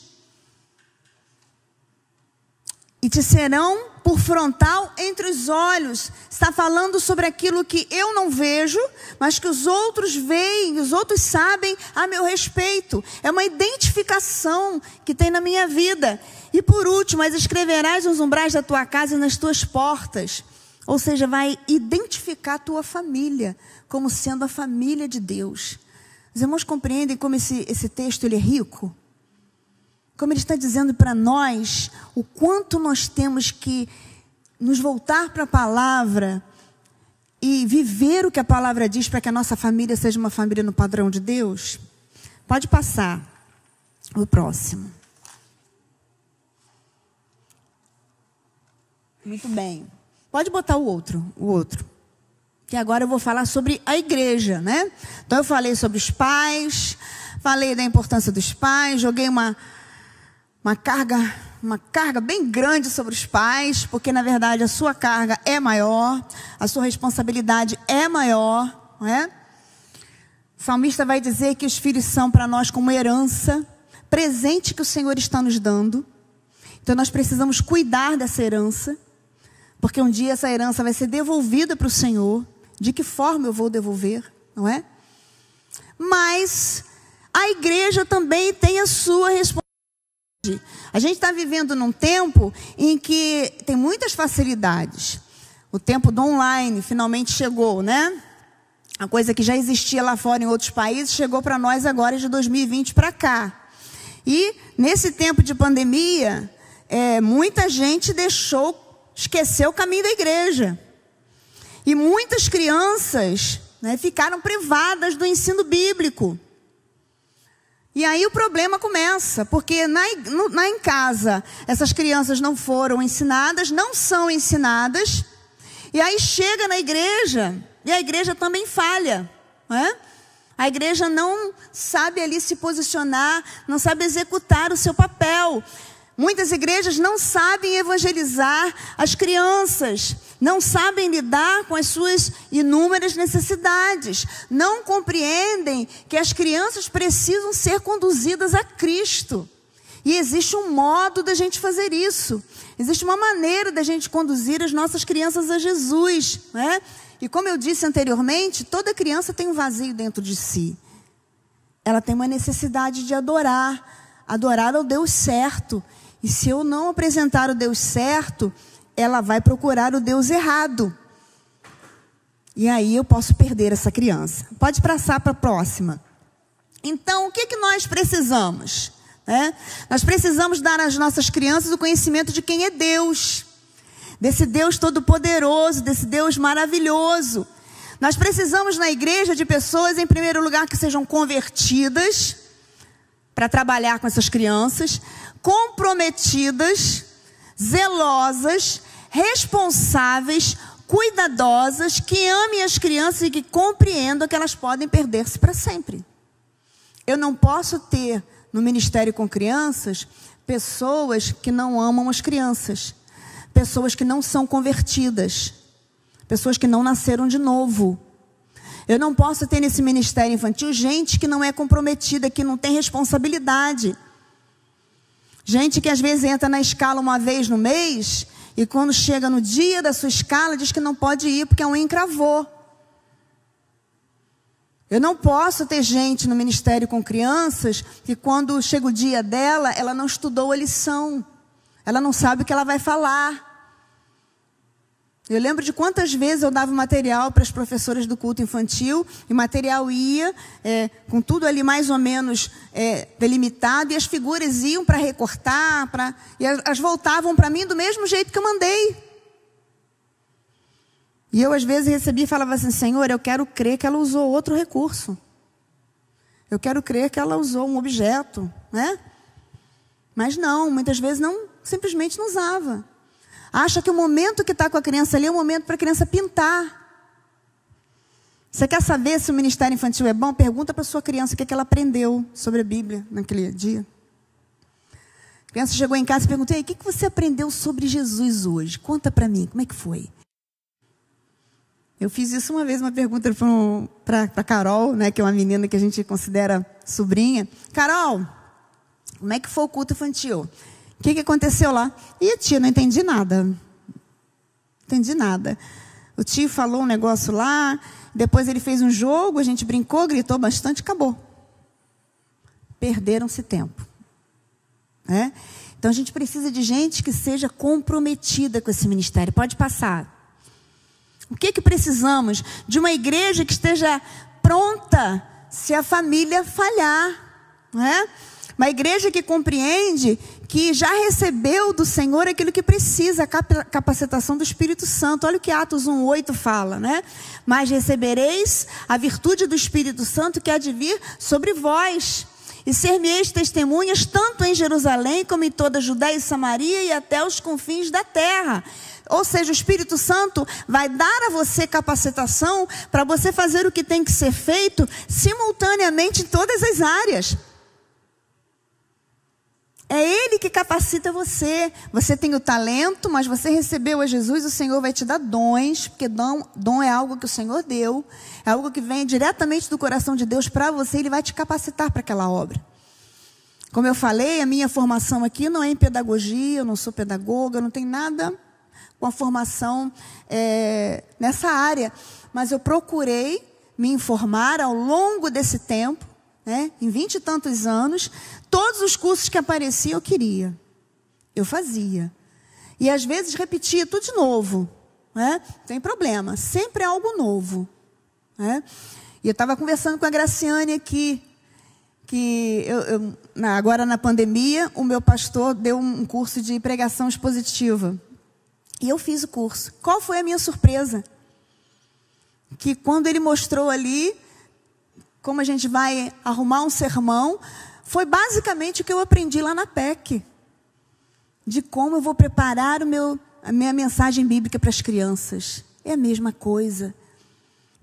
E te serão por frontal entre os olhos. Está falando sobre aquilo que eu não vejo, mas que os outros veem, os outros sabem a meu respeito. É uma identificação que tem na minha vida. E por último, mas escreverás nos umbrais da tua casa e nas tuas portas. Ou seja, vai identificar a tua família como sendo a família de Deus. Os irmãos compreendem como esse, esse texto ele é rico? Como ele está dizendo para nós o quanto nós temos que nos voltar para a palavra e viver o que a palavra diz para que a nossa família seja uma família no padrão de Deus? Pode passar o próximo. Muito bem. Pode botar o outro, o outro. Que agora eu vou falar sobre a igreja, né? Então eu falei sobre os pais, falei da importância dos pais, joguei uma uma carga, uma carga bem grande sobre os pais, porque na verdade a sua carga é maior, a sua responsabilidade é maior, não é? O salmista vai dizer que os filhos são para nós como herança, presente que o Senhor está nos dando. Então nós precisamos cuidar dessa herança, porque um dia essa herança vai ser devolvida para o Senhor. De que forma eu vou devolver, não é? Mas a igreja também tem a sua responsabilidade a gente está vivendo num tempo em que tem muitas facilidades. O tempo do online finalmente chegou, né? A coisa que já existia lá fora em outros países chegou para nós agora de 2020 para cá. E nesse tempo de pandemia, é, muita gente deixou, esqueceu o caminho da igreja. E muitas crianças né, ficaram privadas do ensino bíblico. E aí o problema começa, porque na, na, em casa essas crianças não foram ensinadas, não são ensinadas, e aí chega na igreja, e a igreja também falha. É? A igreja não sabe ali se posicionar, não sabe executar o seu papel. Muitas igrejas não sabem evangelizar as crianças, não sabem lidar com as suas inúmeras necessidades, não compreendem que as crianças precisam ser conduzidas a Cristo. E existe um modo da gente fazer isso. Existe uma maneira da gente conduzir as nossas crianças a Jesus. Né? E como eu disse anteriormente, toda criança tem um vazio dentro de si. Ela tem uma necessidade de adorar, adorar ao Deus certo. E se eu não apresentar o Deus certo, ela vai procurar o Deus errado. E aí eu posso perder essa criança. Pode passar para a próxima. Então, o que, que nós precisamos? É? Nós precisamos dar às nossas crianças o conhecimento de quem é Deus, desse Deus todo-poderoso, desse Deus maravilhoso. Nós precisamos na igreja de pessoas, em primeiro lugar, que sejam convertidas para trabalhar com essas crianças, comprometidas, zelosas, responsáveis, cuidadosas, que amem as crianças e que compreendam que elas podem perder-se para sempre. Eu não posso ter no ministério com crianças pessoas que não amam as crianças, pessoas que não são convertidas, pessoas que não nasceram de novo. Eu não posso ter nesse ministério infantil gente que não é comprometida, que não tem responsabilidade. Gente que às vezes entra na escala uma vez no mês e quando chega no dia da sua escala diz que não pode ir porque a unha encravou. Eu não posso ter gente no ministério com crianças que quando chega o dia dela, ela não estudou a lição. Ela não sabe o que ela vai falar. Eu lembro de quantas vezes eu dava material para as professoras do culto infantil, e material ia, é, com tudo ali mais ou menos é, delimitado, e as figuras iam para recortar, pra, e elas voltavam para mim do mesmo jeito que eu mandei. E eu, às vezes, recebia e falava assim: Senhor, eu quero crer que ela usou outro recurso. Eu quero crer que ela usou um objeto, né? Mas não, muitas vezes não, simplesmente não usava acha que o momento que está com a criança ali é o momento para a criança pintar. Você quer saber se o ministério infantil é bom? Pergunta para sua criança o que, é que ela aprendeu sobre a Bíblia naquele dia. A criança chegou em casa e perguntou: o que, que você aprendeu sobre Jesus hoje? Conta para mim, como é que foi? Eu fiz isso uma vez, uma pergunta para a Carol, né, que é uma menina que a gente considera sobrinha. Carol, como é que foi o culto infantil? O que, que aconteceu lá? E tia, não entendi nada. Não entendi nada. O tio falou um negócio lá, depois ele fez um jogo, a gente brincou, gritou bastante, acabou. Perderam-se tempo. É? Então a gente precisa de gente que seja comprometida com esse ministério. Pode passar. O que, que precisamos? De uma igreja que esteja pronta se a família falhar. Não é? Uma igreja que compreende que já recebeu do Senhor aquilo que precisa, a capacitação do Espírito Santo. Olha o que Atos 1,8 fala, né? Mas recebereis a virtude do Espírito Santo que há de vir sobre vós. E ser-me-eis testemunhas tanto em Jerusalém como em toda a Judéia e Samaria e até os confins da terra. Ou seja, o Espírito Santo vai dar a você capacitação para você fazer o que tem que ser feito simultaneamente em todas as áreas. É Ele que capacita você. Você tem o talento, mas você recebeu a Jesus, o Senhor vai te dar dons, porque dom, dom é algo que o Senhor deu, é algo que vem diretamente do coração de Deus para você, Ele vai te capacitar para aquela obra. Como eu falei, a minha formação aqui não é em pedagogia, eu não sou pedagoga, não tem nada com a formação é, nessa área, mas eu procurei me informar ao longo desse tempo né, em vinte e tantos anos, todos os cursos que apareciam eu queria. Eu fazia. E às vezes repetia tudo de novo. Né? Tem problema, sempre é algo novo. Né? E eu estava conversando com a Graciane aqui, que eu, eu, na, agora na pandemia, o meu pastor deu um curso de pregação expositiva. E eu fiz o curso. Qual foi a minha surpresa? Que quando ele mostrou ali como a gente vai arrumar um sermão, foi basicamente o que eu aprendi lá na PEC. De como eu vou preparar o meu, a minha mensagem bíblica para as crianças. É a mesma coisa.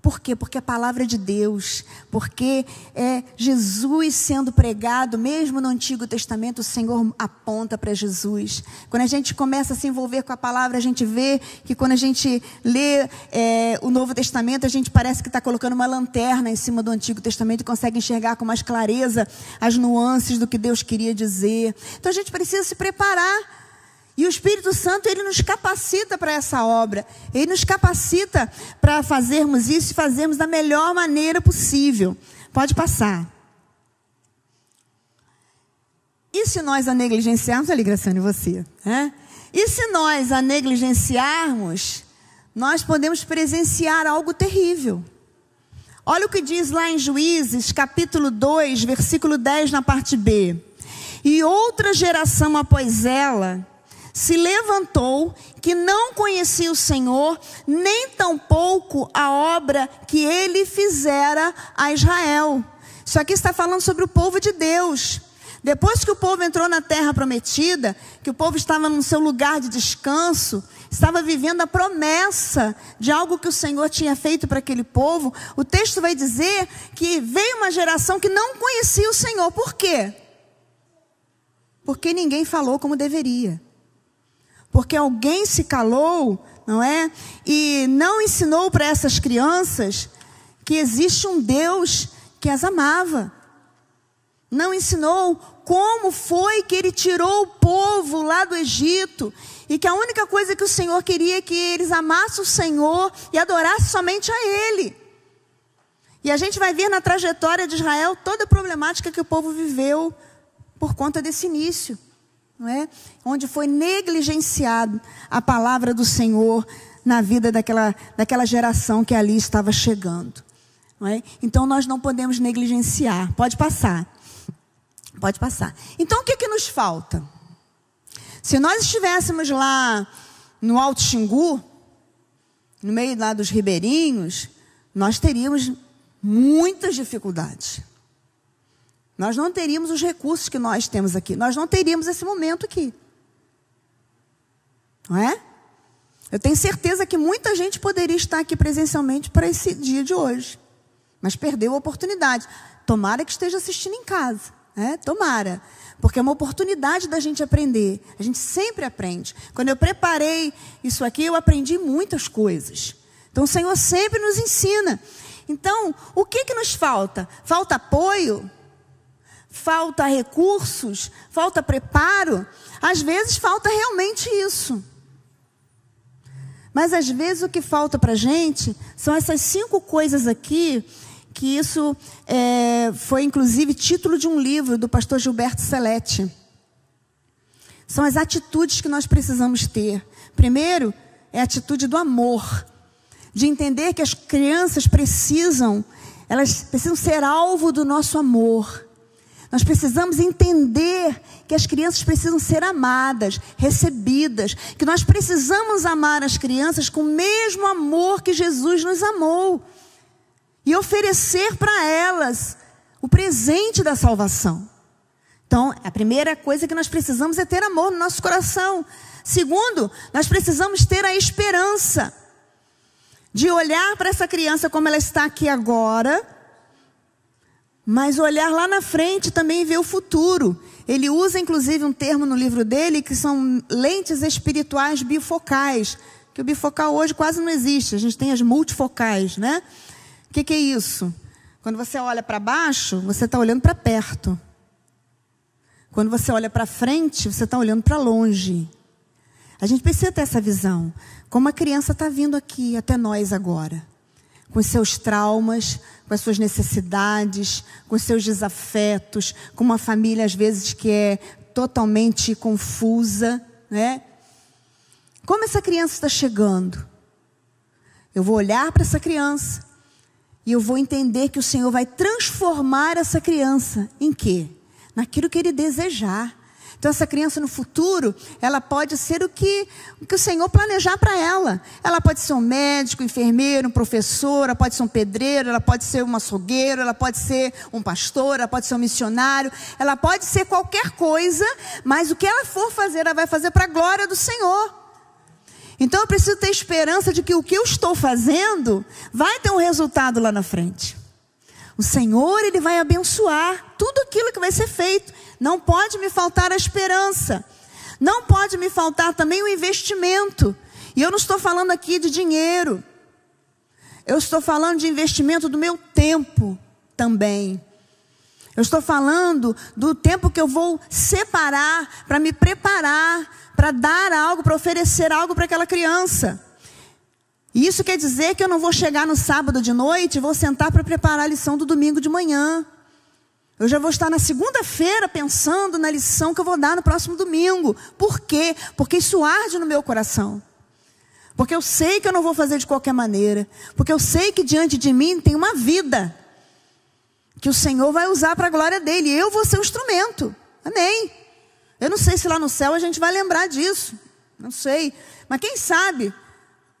Por quê? Porque a palavra de Deus, porque é Jesus sendo pregado, mesmo no Antigo Testamento, o Senhor aponta para Jesus. Quando a gente começa a se envolver com a palavra, a gente vê que quando a gente lê é, o Novo Testamento, a gente parece que está colocando uma lanterna em cima do Antigo Testamento e consegue enxergar com mais clareza as nuances do que Deus queria dizer. Então a gente precisa se preparar e o Espírito Santo, ele nos capacita para essa obra. Ele nos capacita para fazermos isso e fazermos da melhor maneira possível. Pode passar. E se nós a negligenciarmos, ali, Graciane, você. É? E se nós a negligenciarmos, nós podemos presenciar algo terrível. Olha o que diz lá em Juízes, capítulo 2, versículo 10, na parte B. E outra geração após ela se levantou que não conhecia o Senhor, nem tampouco a obra que ele fizera a Israel. Isso aqui está falando sobre o povo de Deus. Depois que o povo entrou na terra prometida, que o povo estava no seu lugar de descanso, estava vivendo a promessa de algo que o Senhor tinha feito para aquele povo, o texto vai dizer que veio uma geração que não conhecia o Senhor. Por quê? Porque ninguém falou como deveria porque alguém se calou, não é? E não ensinou para essas crianças que existe um Deus que as amava. Não ensinou como foi que ele tirou o povo lá do Egito e que a única coisa que o Senhor queria é que eles amassem o Senhor e adorassem somente a Ele. E a gente vai ver na trajetória de Israel toda a problemática que o povo viveu por conta desse início não é? Onde foi negligenciado a palavra do Senhor na vida daquela, daquela geração que ali estava chegando. É? Então nós não podemos negligenciar. Pode passar. Pode passar. Então o que, que nos falta? Se nós estivéssemos lá no Alto Xingu, no meio lá dos ribeirinhos, nós teríamos muitas dificuldades. Nós não teríamos os recursos que nós temos aqui. Nós não teríamos esse momento aqui. Não é? Eu tenho certeza que muita gente poderia estar aqui presencialmente para esse dia de hoje. Mas perdeu a oportunidade. Tomara que esteja assistindo em casa. Né? Tomara. Porque é uma oportunidade da gente aprender. A gente sempre aprende. Quando eu preparei isso aqui, eu aprendi muitas coisas. Então o Senhor sempre nos ensina. Então, o que, que nos falta? Falta apoio? Falta recursos? Falta preparo? Às vezes falta realmente isso. Mas às vezes o que falta para a gente são essas cinco coisas aqui que isso é, foi inclusive título de um livro do pastor Gilberto Celete. São as atitudes que nós precisamos ter. Primeiro, é a atitude do amor, de entender que as crianças precisam, elas precisam ser alvo do nosso amor. Nós precisamos entender que as crianças precisam ser amadas, recebidas, que nós precisamos amar as crianças com o mesmo amor que Jesus nos amou e oferecer para elas o presente da salvação. Então, a primeira coisa que nós precisamos é ter amor no nosso coração. Segundo, nós precisamos ter a esperança de olhar para essa criança como ela está aqui agora, mas olhar lá na frente também e ver o futuro. Ele usa inclusive um termo no livro dele que são lentes espirituais bifocais, que o bifocal hoje quase não existe. A gente tem as multifocais, né? O que, que é isso? Quando você olha para baixo, você está olhando para perto. Quando você olha para frente, você está olhando para longe. A gente precisa ter essa visão. Como a criança está vindo aqui até nós agora, com os seus traumas, com as suas necessidades, com os seus desafetos, com uma família às vezes que é totalmente confusa, né? Como essa criança está chegando? Eu vou olhar para essa criança e eu vou entender que o Senhor vai transformar essa criança em quê? Naquilo que Ele desejar. Então, essa criança no futuro, ela pode ser o que o, que o Senhor planejar para ela. Ela pode ser um médico, um enfermeiro, um professor, ela pode ser um pedreiro, ela pode ser um açougueiro, ela pode ser um pastor, ela pode ser um missionário, ela pode ser qualquer coisa, mas o que ela for fazer, ela vai fazer para a glória do Senhor. Então eu preciso ter esperança de que o que eu estou fazendo vai ter um resultado lá na frente. O Senhor, Ele vai abençoar tudo aquilo que vai ser feito. Não pode me faltar a esperança. Não pode me faltar também o investimento. E eu não estou falando aqui de dinheiro. Eu estou falando de investimento do meu tempo também. Eu estou falando do tempo que eu vou separar para me preparar para dar algo, para oferecer algo para aquela criança. E isso quer dizer que eu não vou chegar no sábado de noite e vou sentar para preparar a lição do domingo de manhã. Eu já vou estar na segunda-feira pensando na lição que eu vou dar no próximo domingo. Por quê? Porque isso arde no meu coração. Porque eu sei que eu não vou fazer de qualquer maneira. Porque eu sei que diante de mim tem uma vida que o Senhor vai usar para a glória dele. Eu vou ser um instrumento. Amém. Eu não sei se lá no céu a gente vai lembrar disso. Não sei. Mas quem sabe?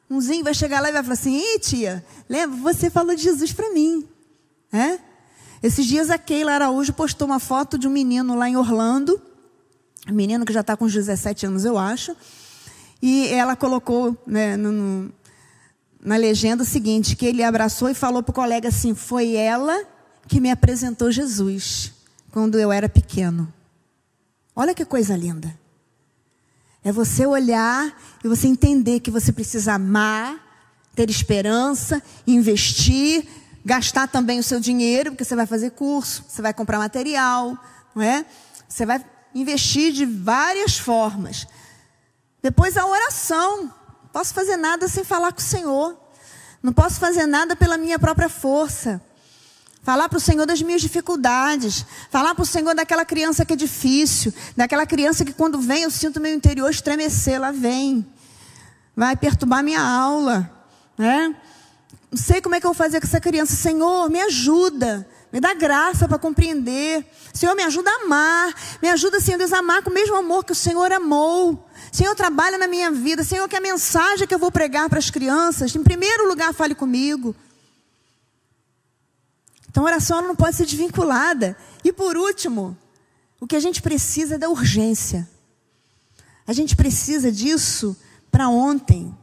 Umzinho vai chegar lá e vai falar assim: Ih, tia, lembra? Você falou de Jesus para mim. É? Esses dias a Keila Araújo postou uma foto de um menino lá em Orlando. Um menino que já está com uns 17 anos, eu acho. E ela colocou né, no, no, na legenda o seguinte: que ele abraçou e falou para o colega assim: Foi ela que me apresentou Jesus quando eu era pequeno. Olha que coisa linda. É você olhar e você entender que você precisa amar, ter esperança, investir, gastar também o seu dinheiro, porque você vai fazer curso, você vai comprar material, não é? Você vai investir de várias formas. Depois a oração. Não posso fazer nada sem falar com o Senhor. Não posso fazer nada pela minha própria força. Falar para o Senhor das minhas dificuldades. Falar para o Senhor daquela criança que é difícil. Daquela criança que quando vem eu sinto meu interior estremecer. Ela vem. vai perturbar minha aula, né? Não sei como é que eu vou fazer com essa criança. Senhor, me ajuda. Me dá graça para compreender. Senhor, me ajuda a amar. Me ajuda, Senhor Deus, a amar com o mesmo amor que o Senhor amou. Senhor, trabalha na minha vida. Senhor, que a mensagem que eu vou pregar para as crianças, em primeiro lugar, fale comigo. Então, a oração não pode ser desvinculada. E por último, o que a gente precisa é da urgência. A gente precisa disso para ontem.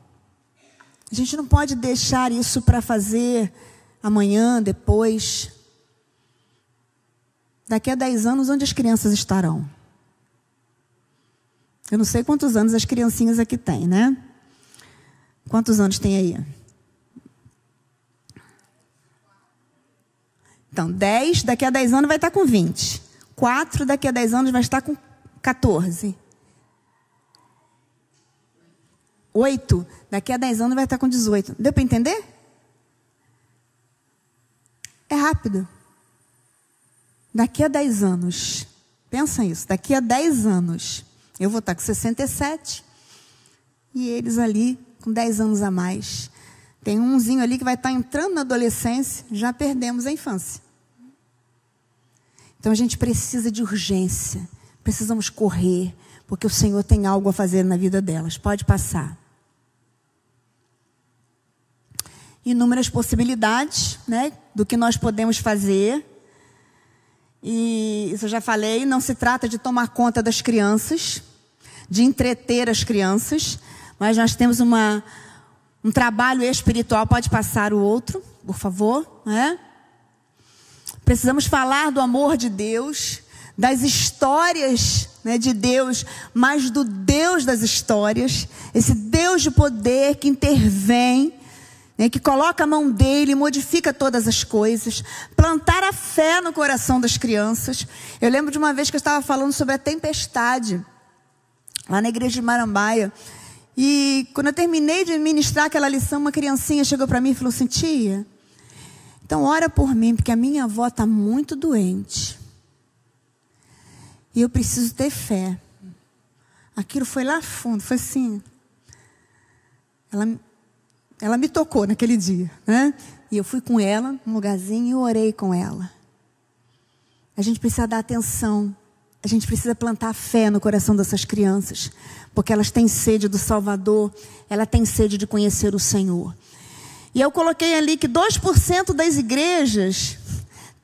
A gente não pode deixar isso para fazer amanhã, depois. Daqui a 10 anos, onde as crianças estarão? Eu não sei quantos anos as criancinhas aqui têm, né? Quantos anos tem aí? Então, 10, daqui a 10 anos vai estar com 20. 4, daqui a 10 anos vai estar com 14. 8, daqui a 10 anos vai estar com 18. Deu para entender? É rápido. Daqui a 10 anos, pensa isso, daqui a 10 anos, eu vou estar com 67 e eles ali com 10 anos a mais. Tem umzinho ali que vai estar entrando na adolescência, já perdemos a infância. Então a gente precisa de urgência, precisamos correr, porque o Senhor tem algo a fazer na vida delas. Pode passar. Inúmeras possibilidades, né, do que nós podemos fazer. E isso eu já falei, não se trata de tomar conta das crianças, de entreter as crianças, mas nós temos uma, um trabalho espiritual. Pode passar o outro, por favor, né? Precisamos falar do amor de Deus, das histórias né, de Deus, mas do Deus das histórias, esse Deus de poder que intervém, né, que coloca a mão dele modifica todas as coisas, plantar a fé no coração das crianças. Eu lembro de uma vez que eu estava falando sobre a tempestade, lá na igreja de Marambaia. E quando eu terminei de ministrar aquela lição, uma criancinha chegou para mim e falou assim: Tia, então, ora por mim, porque a minha avó está muito doente. E eu preciso ter fé. Aquilo foi lá fundo, foi assim. Ela, ela me tocou naquele dia, né? E eu fui com ela num lugarzinho e orei com ela. A gente precisa dar atenção. A gente precisa plantar fé no coração dessas crianças, porque elas têm sede do Salvador, ela tem sede de conhecer o Senhor. E eu coloquei ali que 2% das igrejas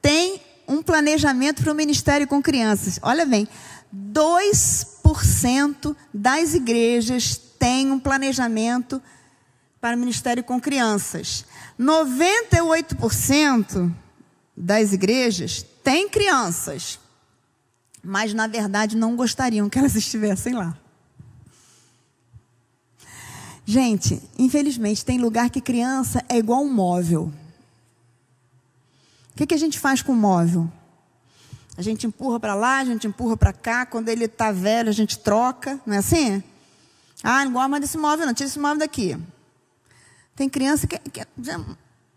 têm um planejamento para o ministério com crianças. Olha bem, 2% das igrejas têm um planejamento para o ministério com crianças. 98% das igrejas têm crianças, mas na verdade não gostariam que elas estivessem lá. Gente, infelizmente, tem lugar que criança é igual um móvel. O que, que a gente faz com o móvel? A gente empurra para lá, a gente empurra para cá. Quando ele está velho, a gente troca. Não é assim? Ah, não gosto mais desse móvel, não. Tira esse móvel daqui. Tem criança que. que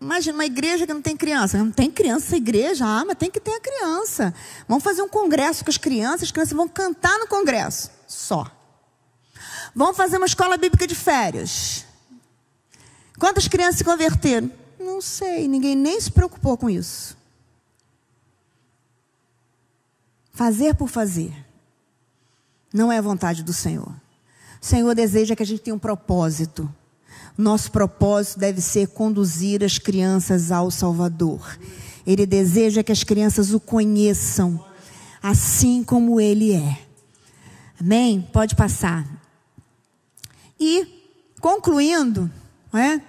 imagina uma igreja que não tem criança. Não tem criança igreja? Ah, mas tem que ter a criança. Vamos fazer um congresso com as crianças, as crianças vão cantar no congresso. Só. Vamos fazer uma escola bíblica de férias. Quantas crianças se converteram? Não sei, ninguém nem se preocupou com isso. Fazer por fazer não é a vontade do Senhor. O Senhor deseja que a gente tenha um propósito. Nosso propósito deve ser conduzir as crianças ao Salvador. Ele deseja que as crianças o conheçam, assim como Ele é. Amém? Pode passar. E, concluindo, é?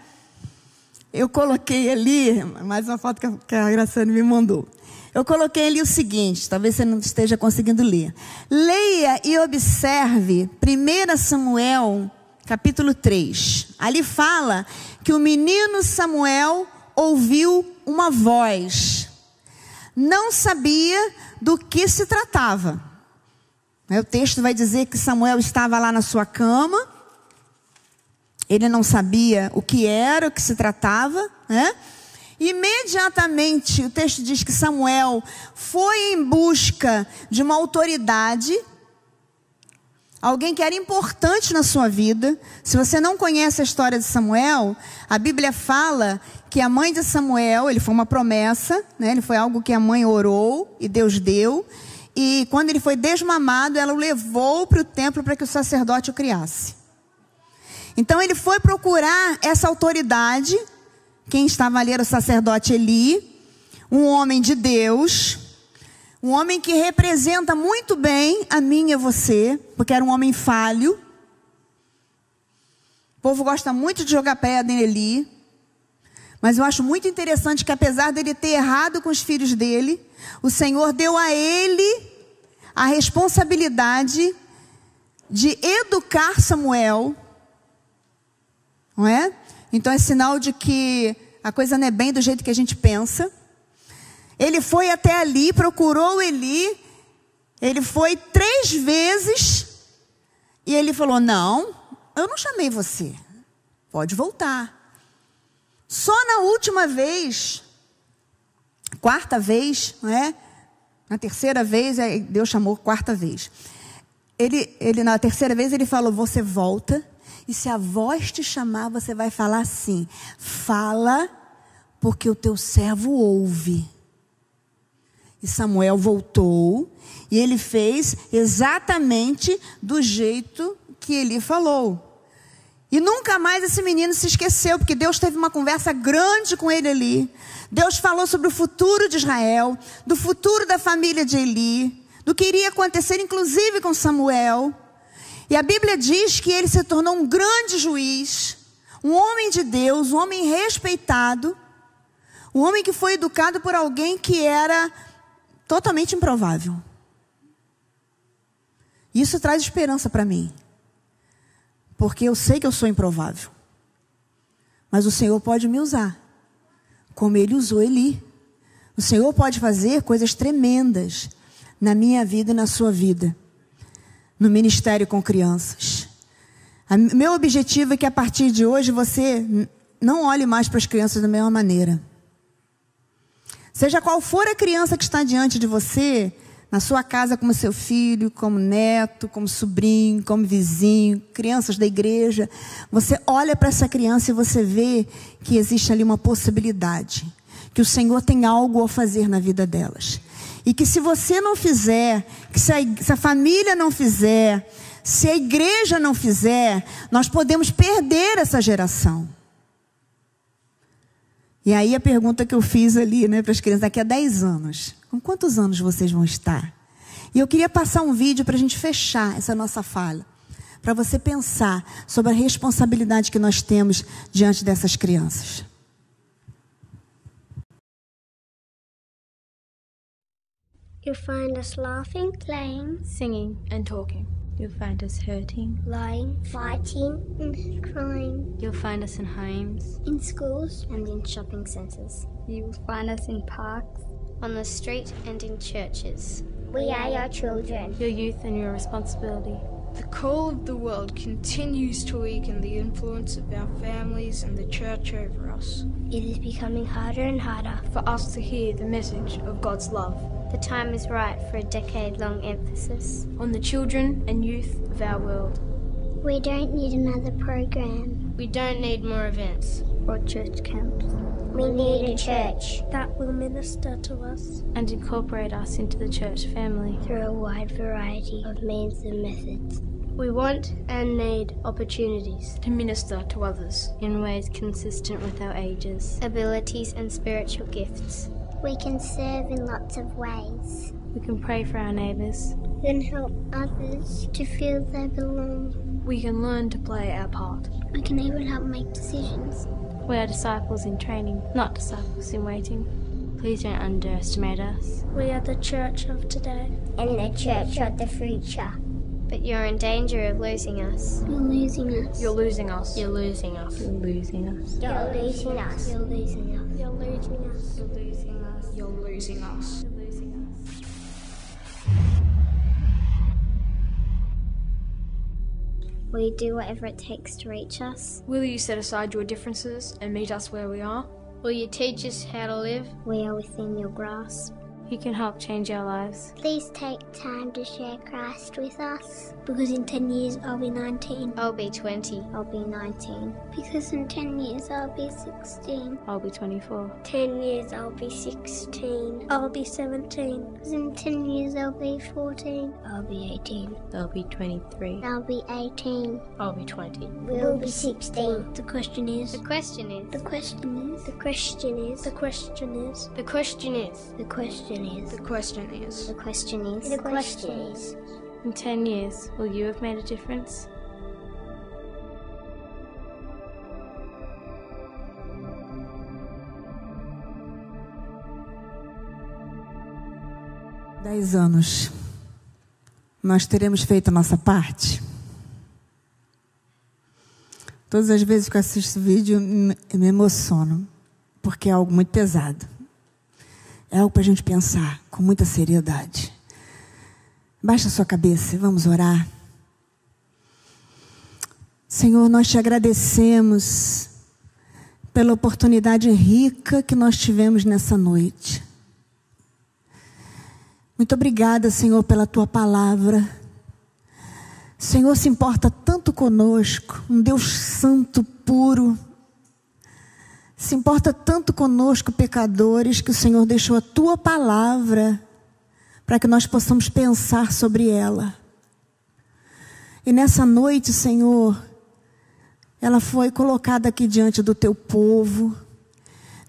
eu coloquei ali, mais uma foto que a Graciane me mandou. Eu coloquei ali o seguinte, talvez você não esteja conseguindo ler. Leia e observe 1 Samuel, capítulo 3. Ali fala que o menino Samuel ouviu uma voz. Não sabia do que se tratava. O texto vai dizer que Samuel estava lá na sua cama ele não sabia o que era, o que se tratava, né? Imediatamente, o texto diz que Samuel foi em busca de uma autoridade, alguém que era importante na sua vida. Se você não conhece a história de Samuel, a Bíblia fala que a mãe de Samuel, ele foi uma promessa, né? ele foi algo que a mãe orou e Deus deu. E quando ele foi desmamado, ela o levou para o templo para que o sacerdote o criasse. Então ele foi procurar essa autoridade. Quem estava ali era o sacerdote Eli, um homem de Deus, um homem que representa muito bem a mim e você, porque era um homem falho. O povo gosta muito de jogar pedra em Eli. Mas eu acho muito interessante que, apesar dele ter errado com os filhos dele, o Senhor deu a ele a responsabilidade de educar Samuel, não é? Então é sinal de que a coisa não é bem do jeito que a gente pensa. Ele foi até ali, procurou Eli, ele foi três vezes, e ele falou: Não, eu não chamei você, pode voltar. Só na última vez, quarta vez, não é? Na terceira vez, Deus chamou quarta vez. Ele, ele, na terceira vez, ele falou: Você volta, e se a voz te chamar, você vai falar assim: Fala, porque o teu servo ouve. E Samuel voltou, e ele fez exatamente do jeito que ele falou. E nunca mais esse menino se esqueceu, porque Deus teve uma conversa grande com ele ali. Deus falou sobre o futuro de Israel, do futuro da família de Eli, do que iria acontecer, inclusive com Samuel. E a Bíblia diz que ele se tornou um grande juiz, um homem de Deus, um homem respeitado, um homem que foi educado por alguém que era totalmente improvável. Isso traz esperança para mim. Porque eu sei que eu sou improvável. Mas o Senhor pode me usar, como ele usou Eli. O Senhor pode fazer coisas tremendas na minha vida e na sua vida, no ministério com crianças. meu objetivo é que a partir de hoje você não olhe mais para as crianças da mesma maneira. Seja qual for a criança que está diante de você, na sua casa como seu filho, como neto, como sobrinho, como vizinho, crianças da igreja, você olha para essa criança e você vê que existe ali uma possibilidade, que o Senhor tem algo a fazer na vida delas. E que se você não fizer, que se a, se a família não fizer, se a igreja não fizer, nós podemos perder essa geração. E aí a pergunta que eu fiz ali, né, para as crianças, daqui a 10 anos, com quantos anos vocês vão estar? E eu queria passar um vídeo para a gente fechar essa nossa fala. Para você pensar sobre a responsabilidade que nós temos diante dessas crianças. You'll find us laughing, playing, singing, and talking. You'll find us hurting, lying, fighting, and crying. You'll find us in homes, in schools, and in shopping centres. You will find us in parks, on the street and in churches. We are your children. Your youth and your responsibility. The call of the world continues to weaken the influence of our families and the church over us. It is becoming harder and harder for us to hear the message of God's love. The time is right for a decade long emphasis on the children and youth of our world. We don't need another program. We don't need more events or church camps. We need a church that will minister to us and incorporate us into the church family through a wide variety of means and methods. We want and need opportunities to minister to others in ways consistent with our ages, abilities, and spiritual gifts. We can serve in lots of ways. We can pray for our neighbours. We can help others to feel they belong. We can learn to play our part. We can even help make decisions. We are disciples in training, not disciples in waiting. Please don't underestimate us. We are the church of today and the church of the future. But you're in danger of losing us. You're losing us. You're losing us. You're losing us. You're losing us. You're losing us. You're losing us. You're losing us. You're losing us. You're losing us. Will you do whatever it takes to reach us? Will you set aside your differences and meet us where we are? Will you teach us how to live? We are within your grasp. You can help change our lives. Please take time to share Christ with us. Because in 10 years I'll be 19. I'll be 20. I'll be 19. Because in 10 years I'll be 16. I'll be 24. 10 years I'll be 16. I'll be 17. Because in 10 years I'll be 14. I'll be 18. I'll be 23. I'll be 18. I'll be 20. We'll be 16. The question is. The question is. The question is. The question is. The question is. The question is. The question is. The question is. The question is. The question is. In 10 years, will you have made a difference? Dez anos. Nós teremos feito a nossa parte? Todas as vezes que eu assisto esse vídeo, eu me emociono, porque é algo muito pesado. É algo para a gente pensar com muita seriedade. Baixa sua cabeça e vamos orar. Senhor, nós te agradecemos pela oportunidade rica que nós tivemos nessa noite. Muito obrigada, Senhor, pela tua palavra. Senhor se importa tanto conosco, um Deus santo, puro. Se importa tanto conosco, pecadores, que o Senhor deixou a tua palavra para que nós possamos pensar sobre ela. E nessa noite, Senhor, ela foi colocada aqui diante do teu povo.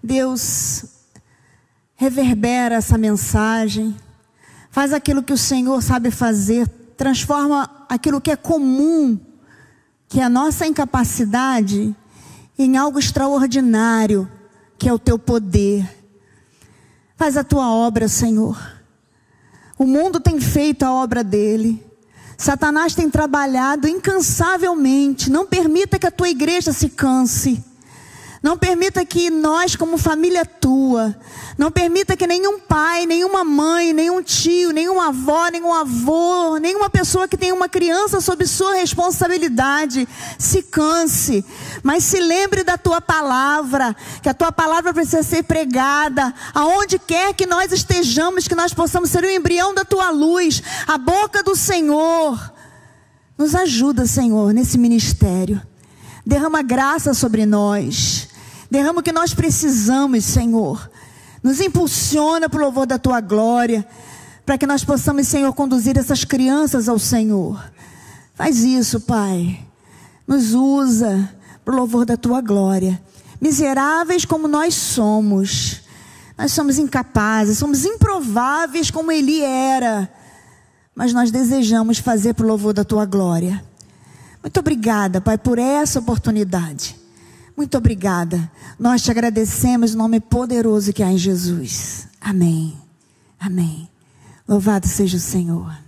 Deus, reverbera essa mensagem, faz aquilo que o Senhor sabe fazer, transforma aquilo que é comum, que é a nossa incapacidade, em algo extraordinário, que é o teu poder. Faz a tua obra, Senhor. O mundo tem feito a obra dele. Satanás tem trabalhado incansavelmente. Não permita que a tua igreja se canse. Não permita que nós, como família tua, não permita que nenhum pai, nenhuma mãe, nenhum tio, nenhuma avó, nenhum avô, nenhuma pessoa que tenha uma criança sob sua responsabilidade se canse. Mas se lembre da tua palavra, que a tua palavra precisa ser pregada, aonde quer que nós estejamos, que nós possamos ser o embrião da tua luz, a boca do Senhor. Nos ajuda, Senhor, nesse ministério. Derrama graça sobre nós. Derrama o que nós precisamos, Senhor. Nos impulsiona para o louvor da tua glória. Para que nós possamos, Senhor, conduzir essas crianças ao Senhor. Faz isso, Pai. Nos usa para o louvor da tua glória. Miseráveis como nós somos. Nós somos incapazes, somos improváveis como Ele era. Mas nós desejamos fazer para o louvor da tua glória. Muito obrigada, Pai, por essa oportunidade. Muito obrigada. Nós te agradecemos o nome poderoso que há em Jesus. Amém. Amém. Louvado seja o Senhor.